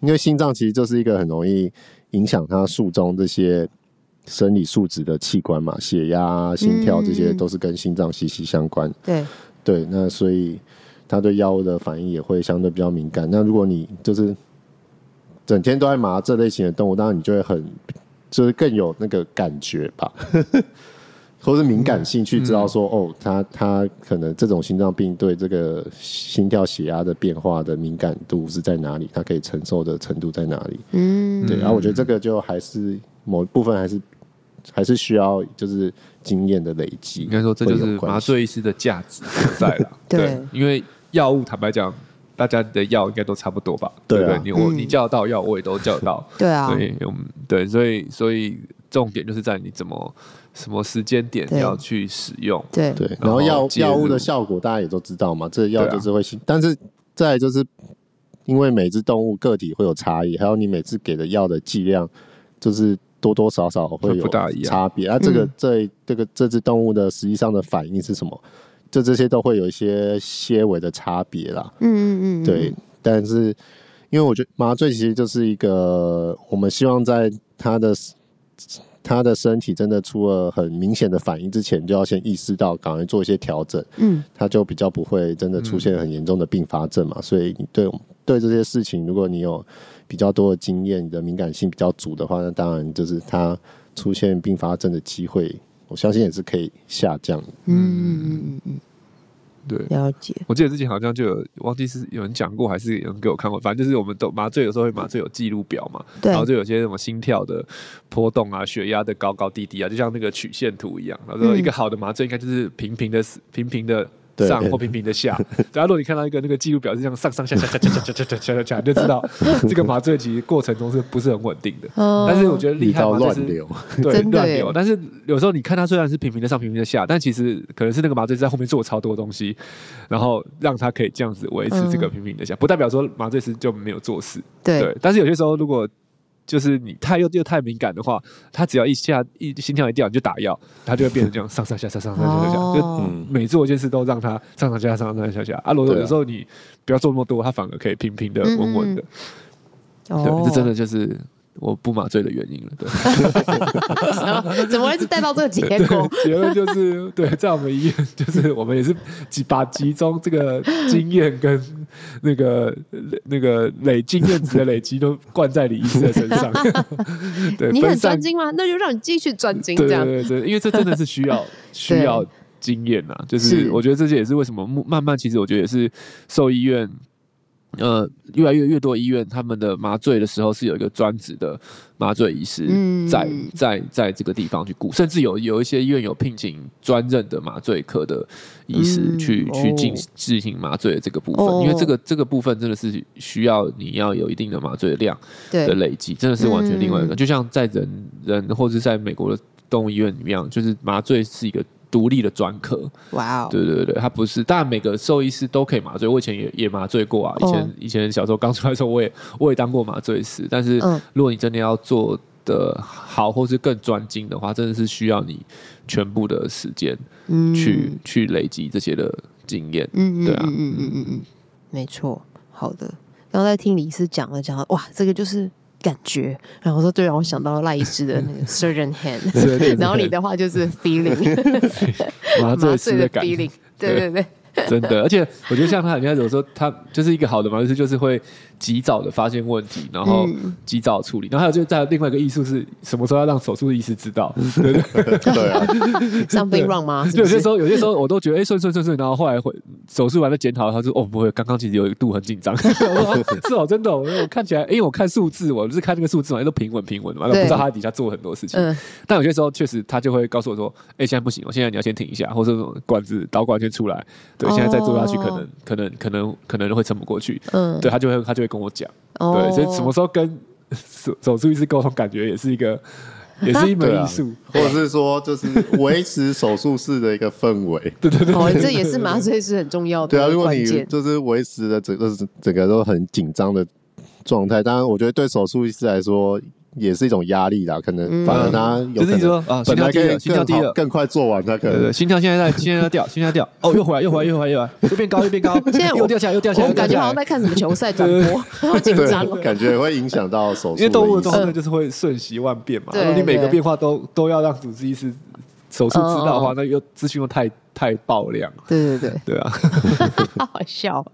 因为心脏其实就是一个很容易影响它术中这些生理数值的器官嘛，血压、心跳这些都是跟心脏息息相关。对对，那所以它对药物的反应也会相对比较敏感。那如果你就是整天都在麻这类型的动物，当然你就会很就是更有那个感觉吧。都是敏感性去知道说，哦，他他可能这种心脏病对这个心跳血压的变化的敏感度是在哪里，他可以承受的程度在哪里？嗯，对。然后我觉得这个就还是某一部分还是还是需要就是经验的累积。应该说这就是麻醉医师的价值所在了。(laughs) 对，因为药物坦白讲，大家的药应该都差不多吧？对不对？你我你叫得到药，我也都叫得到。对啊。对，对，所以所以重点就是在你怎么。什么时间点要去使用？对对，然后药药物的效果大家也都知道嘛，这药就是会，啊、但是再就是因为每只动物个体会有差异，还有你每次给的药的剂量，就是多多少少会有差别啊。这个这这个这只动物的实际上的反应是什么？就这些都会有一些些微的差别啦。嗯嗯嗯，对。但是因为我觉得麻醉其实就是一个，我们希望在它的。他的身体真的出了很明显的反应之前，就要先意识到，赶快做一些调整。嗯，他就比较不会真的出现很严重的并发症嘛。嗯、所以你对对这些事情，如果你有比较多的经验，你的敏感性比较足的话，那当然就是他出现并发症的机会，我相信也是可以下降的。嗯嗯嗯嗯对，了解。我记得之前好像就有忘记是有人讲过，还是有人给我看过。反正就是我们都麻醉有时候会麻醉有记录表嘛，对然后就有些什么心跳的波动啊、血压的高高低低啊，就像那个曲线图一样。然后说一个好的麻醉应该就是平平的、平平的。上或平平的下，(laughs) 然后如果你看到一个那个记录表是这样上上下下下下下下下下下下，就知道这个麻醉其实过程中是不是很稳定的。但是我觉得厉害嘛，就是对乱流。但是有时候你看它虽然是平平的上平平的下，但其实可能是那个麻醉师在后面做超多东西，然后让它可以这样子维持这个平平的下，不代表说麻醉师就没有做事。对，但是有些时候如果就是你太又又太敏感的话，他只要一下一心跳一掉，你就打药，他就会变成这样上上下下上上下下，就每做一件事都让他上上下下上上下下。啊，如果有时候你不要做那么多，他反而可以平平的稳稳的。对，这真的就是。我不麻醉的原因了，对，(laughs) 怎么会是带到这个结果？结论就是，对，在我们医院，就是我们也是集把集中这个经验跟那个那个累经验值的累积都灌在李医师的身上。(laughs) 对，你很专精吗？那就让你继续专精。这样对对对，因为这真的是需要需要经验呐。就是我觉得这些也是为什么慢慢，其实我觉得也是受医院。呃，越来越越多医院，他们的麻醉的时候是有一个专职的麻醉医师在、嗯、在在，这个地方去顾，甚至有有一些医院有聘请专任的麻醉科的医师去、嗯、去进进行麻醉的这个部分，哦、因为这个这个部分真的是需要你要有一定的麻醉的量的累积，真的是完全另外一个，嗯、就像在人人或者在美国的动物医院里面，就是麻醉是一个。独立的专科，哇哦！对对对，他不是，当然每个兽医师都可以麻醉。我以前也也麻醉过啊，以前、oh. 以前小时候刚出来的时候，我也 (laughs) 我也当过麻醉师。但是如果你真的要做的好，或是更专精的话，真的是需要你全部的时间去、嗯、去累积这些的经验。嗯对啊，嗯嗯嗯嗯嗯，没错。好的，刚刚在听李医师讲了讲了，哇，这个就是。感觉，然后我说对，让我想到了赖医师的那个 (laughs) surgeon hand，然后你的话就是 (laughs) feeling，(laughs) 麻醉的 feeling，对对对。真的，而且我觉得像他，你看有时候他就是一个好的麻醉师，就是会及早的发现问题，然后及早处理。然后还有就是在另外一个艺术是什么时候要让手术的医师知道，(laughs) 对。对对啊，(laughs) something wrong 吗？有些时候有些时候我都觉得哎顺顺顺顺，然后后来会手术完了检讨，他说哦不会，刚刚其实有一度很紧张，(laughs) 是哦真的，我看起来因为我看数字，我就是看那个数字嘛，都平稳平稳的嘛，不知道他底下做很多事情。但有些时候确实他就会告诉我说，哎现在不行，我现在你要先停一下，或者管子导管先出来。对现在再做下去，可能可能可能可能会撑不过去。嗯，对他就会他就会跟我讲，对，所以什么时候跟 (laughs) 手手术医师沟通，感觉也是一个 (laughs) 也是一门艺术，或者是说就是维持手术室的一个氛围。(laughs) 对对对，哦这也是麻醉师很重要的。对啊，如果你就是维持的整个整个都很紧张的状态，当然我觉得对手术医师来说。也是一种压力啦，可能反而他有可能说啊，心跳低了，心跳低了，更快做完，他可能。心跳现在在，现在在掉，心跳掉，哦，又回来，又回来，又回来，又回来，又变高，又变高，现在又掉下来，又掉下来，我感觉好像在看什么球赛转播，好紧张，感觉会影响到手术，因为动物的状态就是会瞬息万变嘛，如果你每个变化都都要让主治医师手术知道的话，那又资讯又太太爆量，对对对，对啊，(laughs) 好好笑，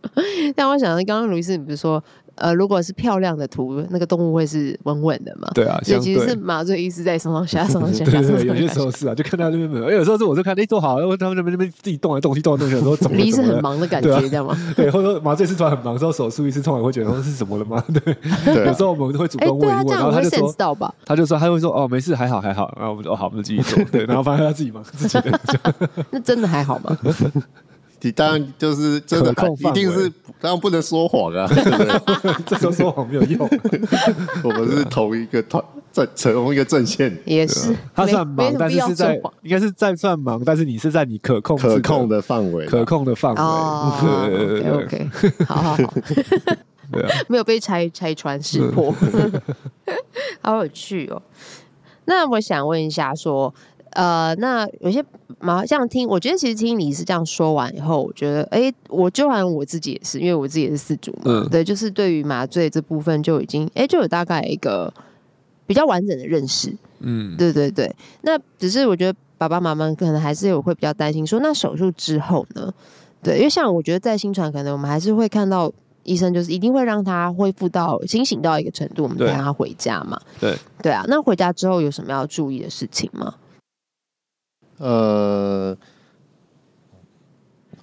但我想到刚刚卢医师，你不是说？呃，如果是漂亮的图，那个动物会是稳稳的嘛？对啊，所以其实是麻醉医师在上上下上上下下。(laughs) 对，有些时候是啊，就看到那边没有，有时候是我就看，哎，做好，然后他们那边那边自己动来动去，动来动去，说怎么？医师很忙的感觉，这样吗？对，或者说麻醉师突然很忙，之后手术医师突然会觉得说是什么了吗？(laughs) 对，有时候我们会主动问一问，然后他就说，他就说，他会说，哦，没事，还好，还好，然后我们说，哦，好，我们就继续做。对，然后发现他自己忙自己的。(laughs) 那真的还好吗？你当然就是真的，一定是当然不能说谎啊！(laughs) 这时候说谎没有用。(laughs) 我们是同一个团，在同一个阵线。也是，他算忙，但是是在应该是在算忙，但是你是在你可控可控的范围，可控的范围。哦，OK，好好好，(laughs) 对啊，没有被拆拆穿识破，好有趣哦。那我想问一下，说。呃，那有些麻这样听，我觉得其实听你是这样说完以后，我觉得，哎、欸，我就好像我自己也是，因为我自己也是四主嘛，嗯、对，就是对于麻醉这部分就已经，哎、欸，就有大概一个比较完整的认识，嗯，对对对。那只是我觉得爸爸妈妈可能还是有会比较担心，说那手术之后呢？对，因为像我觉得在新传，可能我们还是会看到医生就是一定会让他恢复到清醒到一个程度，我们再让他回家嘛，对对啊。那回家之后有什么要注意的事情吗？呃，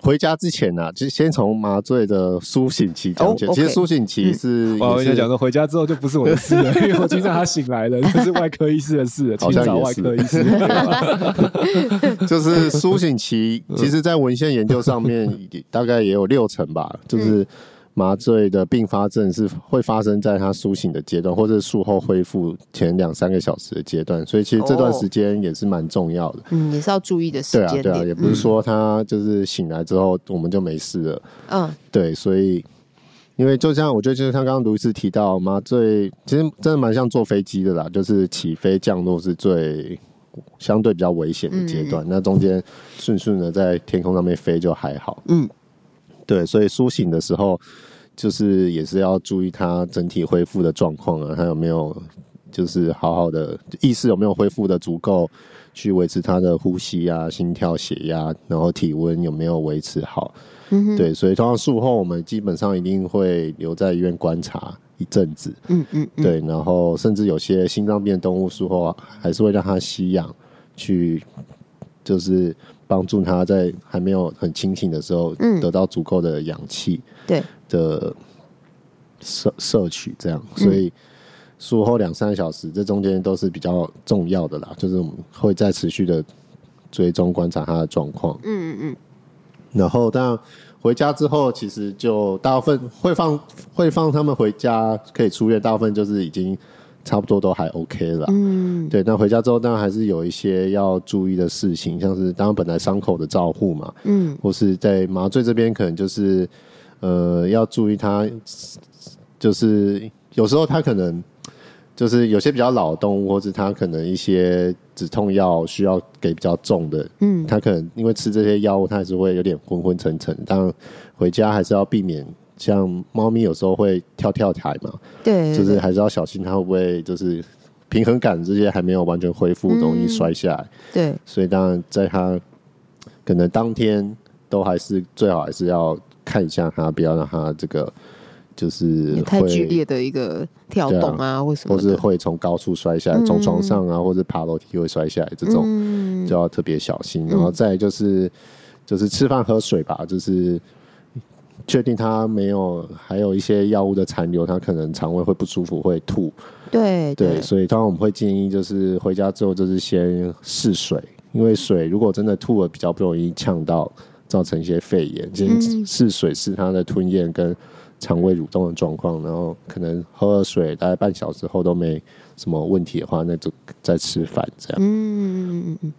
回家之前呢、啊，就先从麻醉的苏醒期讲起。Oh, okay. 其实苏醒期是，我跟你讲说，回家之后就不是我的事了，因为我经常他醒来了，就是外科医师的事了，(laughs) 清早外科医师。(laughs) 就是苏醒期，(laughs) 其实在文献研究上面，大概也有六成吧，就是。麻醉的并发症是会发生在他苏醒的阶段，或者术后恢复前两三个小时的阶段，所以其实这段时间也是蛮重要的。嗯，也是要注意的时间。对啊，对啊，也不是说他就是醒来之后我们就没事了。嗯，对，所以因为就像我觉得，就是像刚刚卢医师提到，麻醉其实真的蛮像坐飞机的啦，就是起飞降落是最相对比较危险的阶段，嗯、那中间顺顺的在天空上面飞就还好。嗯，对，所以苏醒的时候。就是也是要注意他整体恢复的状况啊，他有没有就是好好的意识有没有恢复的足够去维持他的呼吸啊、心跳、血压，然后体温有没有维持好？嗯，对，所以通常术后我们基本上一定会留在医院观察一阵子。嗯嗯，对，然后甚至有些心脏病动物术后还是会让他吸氧，去就是帮助他在还没有很清醒的时候得到足够的氧气。对。的摄摄取这样，所以术后两三个小时，这中间都是比较重要的啦。就是我们会再持续的追踪观察他的状况。嗯嗯嗯。然后，当然回家之后，其实就大部分会放会放他们回家可以出院，大部分就是已经差不多都还 OK 了。嗯。对，那回家之后，当然还是有一些要注意的事情，像是当然本来伤口的照护嘛。嗯。或是在麻醉这边，可能就是。呃，要注意它，就是有时候它可能就是有些比较老的动物，或者它可能一些止痛药需要给比较重的，嗯，它可能因为吃这些药物，它还是会有点昏昏沉沉。当然回家还是要避免，像猫咪有时候会跳跳台嘛，对，就是还是要小心它会不会就是平衡感这些还没有完全恢复，容易摔下来。对，所以当然在它可能当天都还是最好还是要。看一下他，不要让他这个就是太剧烈的一个跳动啊，或什么，或是会从高处摔下来，从床上啊，或者爬楼梯会摔下来，这种就要特别小心。然后再就是就是吃饭喝水吧，就是确定他没有还有一些药物的残留，他可能肠胃会不舒服，会吐。对对，所以当然我们会建议就是回家之后就是先试水，因为水如果真的吐了，比较不容易呛到。造成一些肺炎，先试水试它的吞咽跟肠胃蠕动的状况，然后可能喝了水大概半小时后都没什么问题的话，那就再吃饭这样。嗯嗯嗯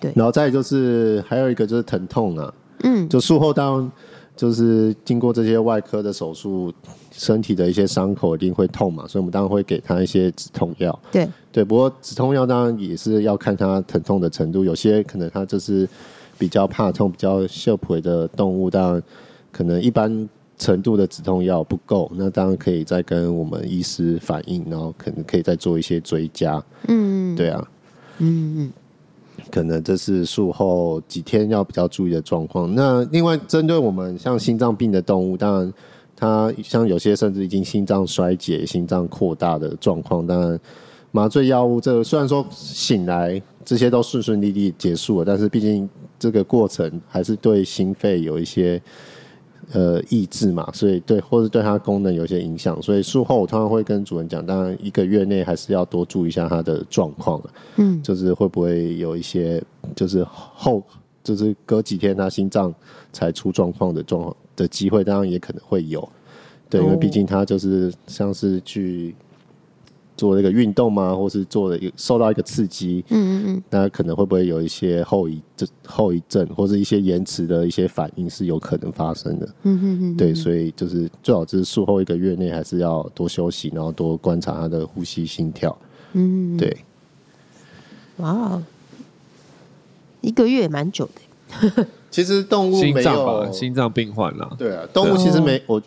对。然后再就是还有一个就是疼痛啊，嗯，就术后当然就是经过这些外科的手术，身体的一些伤口一定会痛嘛，所以我们当然会给他一些止痛药。对对，不过止痛药当然也是要看他疼痛的程度，有些可能他就是。比较怕痛、比较秀皮的动物，当然可能一般程度的止痛药不够，那当然可以再跟我们医师反映，然后可能可以再做一些追加。嗯，对啊，嗯嗯，可能这是术后几天要比较注意的状况。那另外针对我们像心脏病的动物，当然它像有些甚至已经心脏衰竭、心脏扩大的状况，当然麻醉药物这个虽然说醒来这些都顺顺利利结束了，但是毕竟。这个过程还是对心肺有一些呃抑制嘛，所以对，或者对它功能有一些影响，所以术后我通常会跟主人讲，当然一个月内还是要多注意一下它的状况，嗯，就是会不会有一些就是后就是隔几天他心脏才出状况的状况的机会，当然也可能会有，对，因为毕竟它就是像是去。做这个运动吗？或是做了一受到一个刺激，嗯嗯嗯，那可能会不会有一些后遗症、后遗症，或者一些延迟的一些反应是有可能发生的，嗯嗯嗯，对，所以就是最好就是术后一个月内还是要多休息，然后多观察他的呼吸、心跳，嗯，对。哇，一个月也蛮久的。(laughs) 其实动物没有心脏病患啦，对啊，动物其实没我。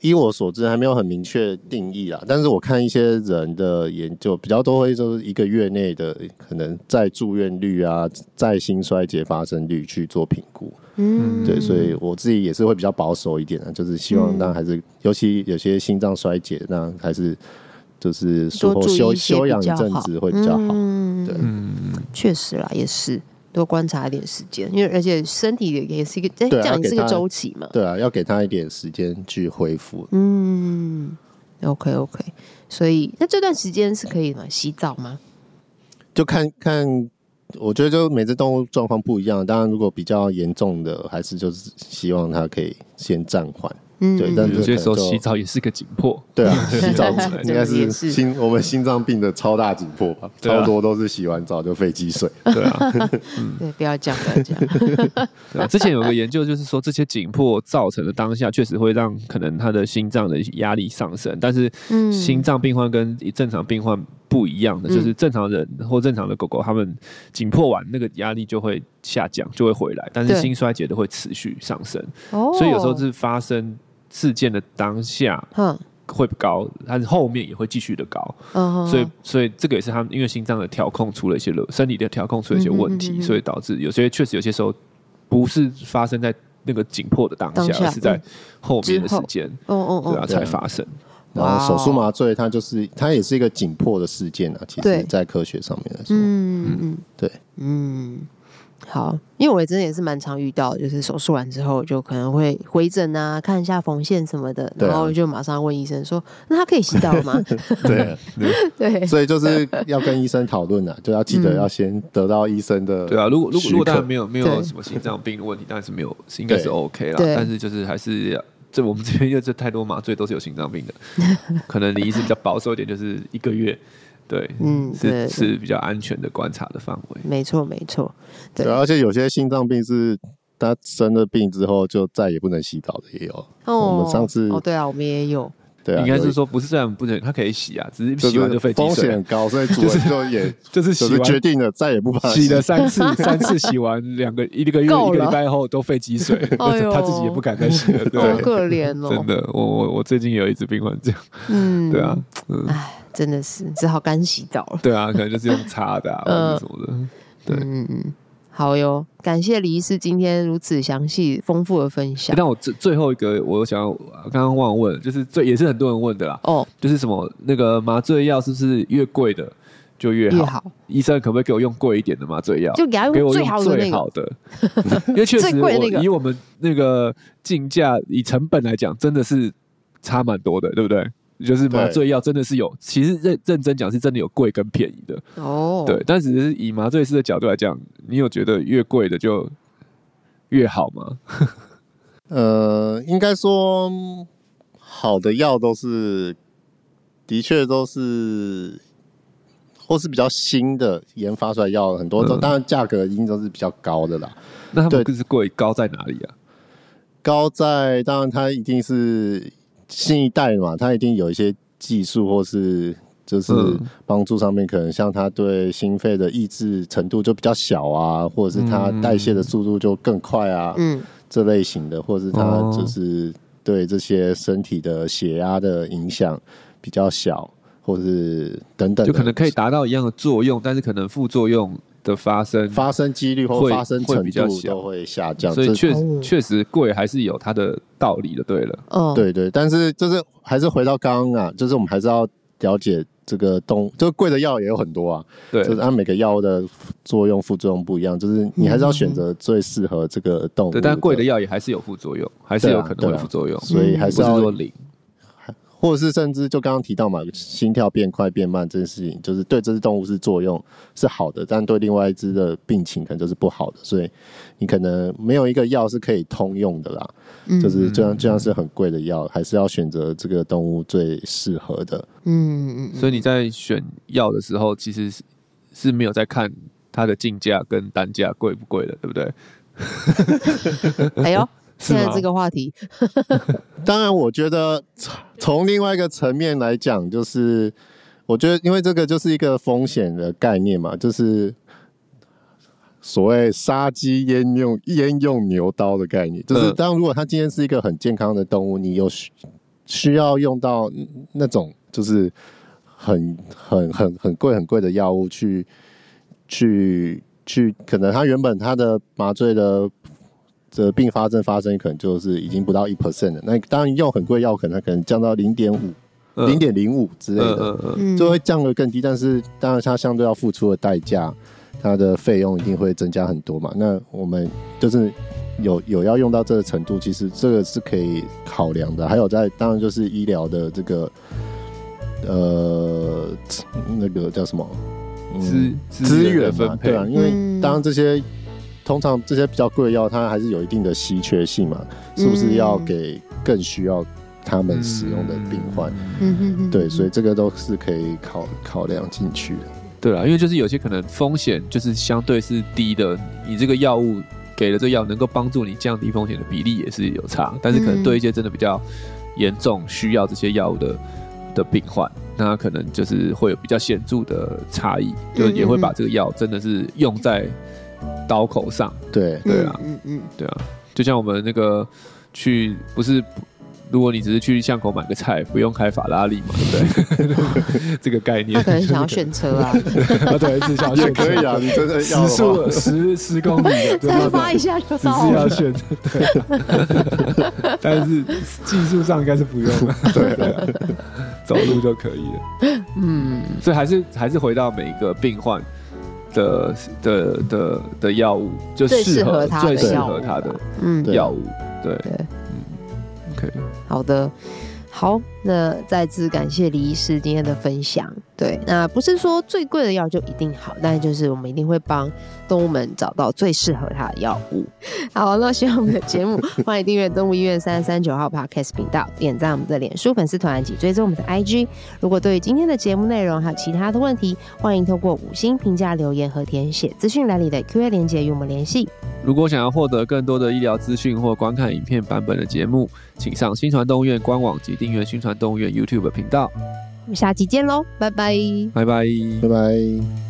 依我所知，还没有很明确定义啊。但是我看一些人的研究，比较多会就是一个月内的可能再住院率啊，再心衰竭发生率去做评估。嗯，对，所以我自己也是会比较保守一点啊，就是希望那还是，嗯、尤其有些心脏衰竭，那还是就是术后休休养一阵子会比较好。嗯，对，确实啦，也是。多观察一点时间，因为而且身体也是一个，哎，这样也是个周期嘛。对啊，要给他一点时间去恢复。嗯，OK OK，所以那这段时间是可以吗？洗澡吗？就看看，我觉得就每只动物状况不一样。当然，如果比较严重的，还是就是希望它可以先暂缓。嗯，对，但有些时候洗澡也是个紧迫。对啊，(laughs) 洗澡应该是心我们心脏病的超大紧迫吧？超多都是洗完澡就肺积水。(laughs) 对啊，(laughs) 对，不要讲，不要讲。对啊，之前有个研究就是说，这些紧迫造成的当下，确实会让可能他的心脏的压力上升。但是，心脏病患跟正常病患不一样的，就是正常人或正常的狗狗，他们紧迫完那个压力就会下降，就会回来。但是心衰竭的会持续上升。所以有时候是发生。事件的当下，会不高，但是后面也会继续的高，所以所以这个也是他们因为心脏的调控出了一些身体的调控出了一些问题，所以导致有些确实有些时候不是发生在那个紧迫的当下，而是在后面的时间，对啊才发生。然后手术麻醉，它就是它也是一个紧迫的事件啊，其实在科学上面来说，嗯嗯。对，嗯。好，因为我也真的也是蛮常遇到，就是手术完之后就可能会回诊啊，看一下缝线什么的，然后就马上问医生说：“那他可以洗澡吗？” (laughs) 对 (laughs) 对，所以就是要跟医生讨论啊，就要记得要先得到医生的。对啊，如果如果如果当然没有没有什么心脏病的问题，当然是没有，应该是 OK 啦。但是就是还是要，这我们这边因为这太多麻醉都是有心脏病的，可能你医师比较保守一点，就是一个月。对，嗯，是是比较安全的观察的范围。没错，没错。对，而且有些心脏病是他生了病之后就再也不能洗澡的也有。哦，我们上次哦，对啊，我们也有。对啊，应该是说不是这样不能，它可以洗啊，只是洗完就肺积水，风险很高，所以主人就也 (laughs) 就是洗决定了再也不洗。洗了三次，三次洗完两个一个月一个礼拜后都肺积水，(laughs) 他自己也不敢再洗了。对，好可怜哦。(laughs) 真的，我我我最近有一只病患这样。嗯，对啊，嗯。真的是只好干洗澡了。对啊，可能就是用擦的啊，或者什么的。对，嗯嗯，好哟，感谢李医师今天如此详细丰富的分享。那我最最后一个，我想要刚刚忘了问，就是最也是很多人问的啦。哦，就是什么那个麻醉药是不是越贵的就越好？越好。医生可不可以给我用贵一点的麻醉药？就给他用最好的那个。(laughs) 因为确实我以我们那个进价以成本来讲，真的是差蛮多的，对不对？就是麻醉药真的是有，其实认认真讲是真的有贵跟便宜的哦。对，但只是以麻醉师的角度来讲，你有觉得越贵的就越好吗？(laughs) 呃，应该说好的药都是的确都是，或是比较新的研发出来药，很多都当然价格一定都是比较高的啦。那他们更是贵，高在哪里啊？高在当然它一定是。新一代嘛，它一定有一些技术，或是就是帮助上面，可能像它对心肺的抑制程度就比较小啊，或者是它代谢的速度就更快啊，嗯，这类型的，或者是它就是对这些身体的血压的影响比较小，或是等等，就可能可以达到一样的作用，但是可能副作用。的发生发生几率或发生程度都会下降，所以确确实贵还是有它的道理的。对了，嗯，对对，但是就是还是回到刚刚啊，就是我们还是要了解这个动，这个贵的药也有很多啊，对，就是按每个药的作用副作用不一样，就是你还是要选择最适合这个动物。对，但贵的药也还是有副作用，还是有可能会副作用，所以还是要零。或者是甚至就刚刚提到嘛，心跳变快变慢这件事情，就是对这只动物是作用是好的，但对另外一只的病情可能就是不好的，所以你可能没有一个药是可以通用的啦。嗯，就是就像就像是很贵的药，还是要选择这个动物最适合的。嗯嗯，所以你在选药的时候，其实是是没有在看它的进价跟单价贵不贵的，对不对？(laughs) 哎呦。现在这个话题，(laughs) 当然，我觉得从另外一个层面来讲，就是我觉得，因为这个就是一个风险的概念嘛，就是所谓杀鸡焉用焉用牛刀的概念，就是当如果它今天是一个很健康的动物，你有需需要用到那种就是很很很很贵很贵的药物去去去，可能它原本它的麻醉的。这并发症发生可能就是已经不到一 percent 了。那当然用很贵药，可能可能降到零点五、零点零五之类的，就会降得更低。但是当然它相对要付出的代价它的费用一定会增加很多嘛。那我们就是有有要用到这个程度，其实这个是可以考量的。还有在当然就是医疗的这个呃那个叫什么资资源分配，对啊，因为当然这些通常这些比较贵的药，它还是有一定的稀缺性嘛，是不是要给更需要他们使用的病患？嗯嗯嗯，对，所以这个都是可以考考量进去的。对啊，因为就是有些可能风险就是相对是低的，你这个药物给了这药能够帮助你降低风险的比例也是有差，但是可能对一些真的比较严重需要这些药物的的病患，那可能就是会有比较显著的差异，就也会把这个药真的是用在刀口上。对对啊，嗯嗯，对啊，就像我们那个去不是。如果你只是去巷口买个菜，不用开法拉利嘛，对不对？(laughs) 这个概念。他可能想要选车 (laughs) 啊。对，是想要选车。可以啊，你真的要时速十十公里，(laughs) 再发一下就到了。只是要选，对。但是技术上应该是不用了，对，走路就可以了。嗯，所以还是还是回到每一个病患的的的的药物，就适合他最适合他的嗯药物，对。嗯 Okay. 好的，好，那再次感谢李医师今天的分享。对，那不是说最贵的药就一定好，但就是我们一定会帮动物们找到最适合它的药物。(laughs) 好，那希望我们的节目，欢迎订阅动物医院三三九号 Podcast 频道，点赞我们的脸书粉丝团及追踪我们的 IG。如果对于今天的节目内容还有其他的问题，欢迎透过五星评价留言和填写资讯栏里的 Q&A 连接与我们联系。如果想要获得更多的医疗资讯或观看影片版本的节目，请上新传动物院官网及订阅新传动物院 YouTube 频道。我们下期见喽，拜拜，拜拜，拜拜。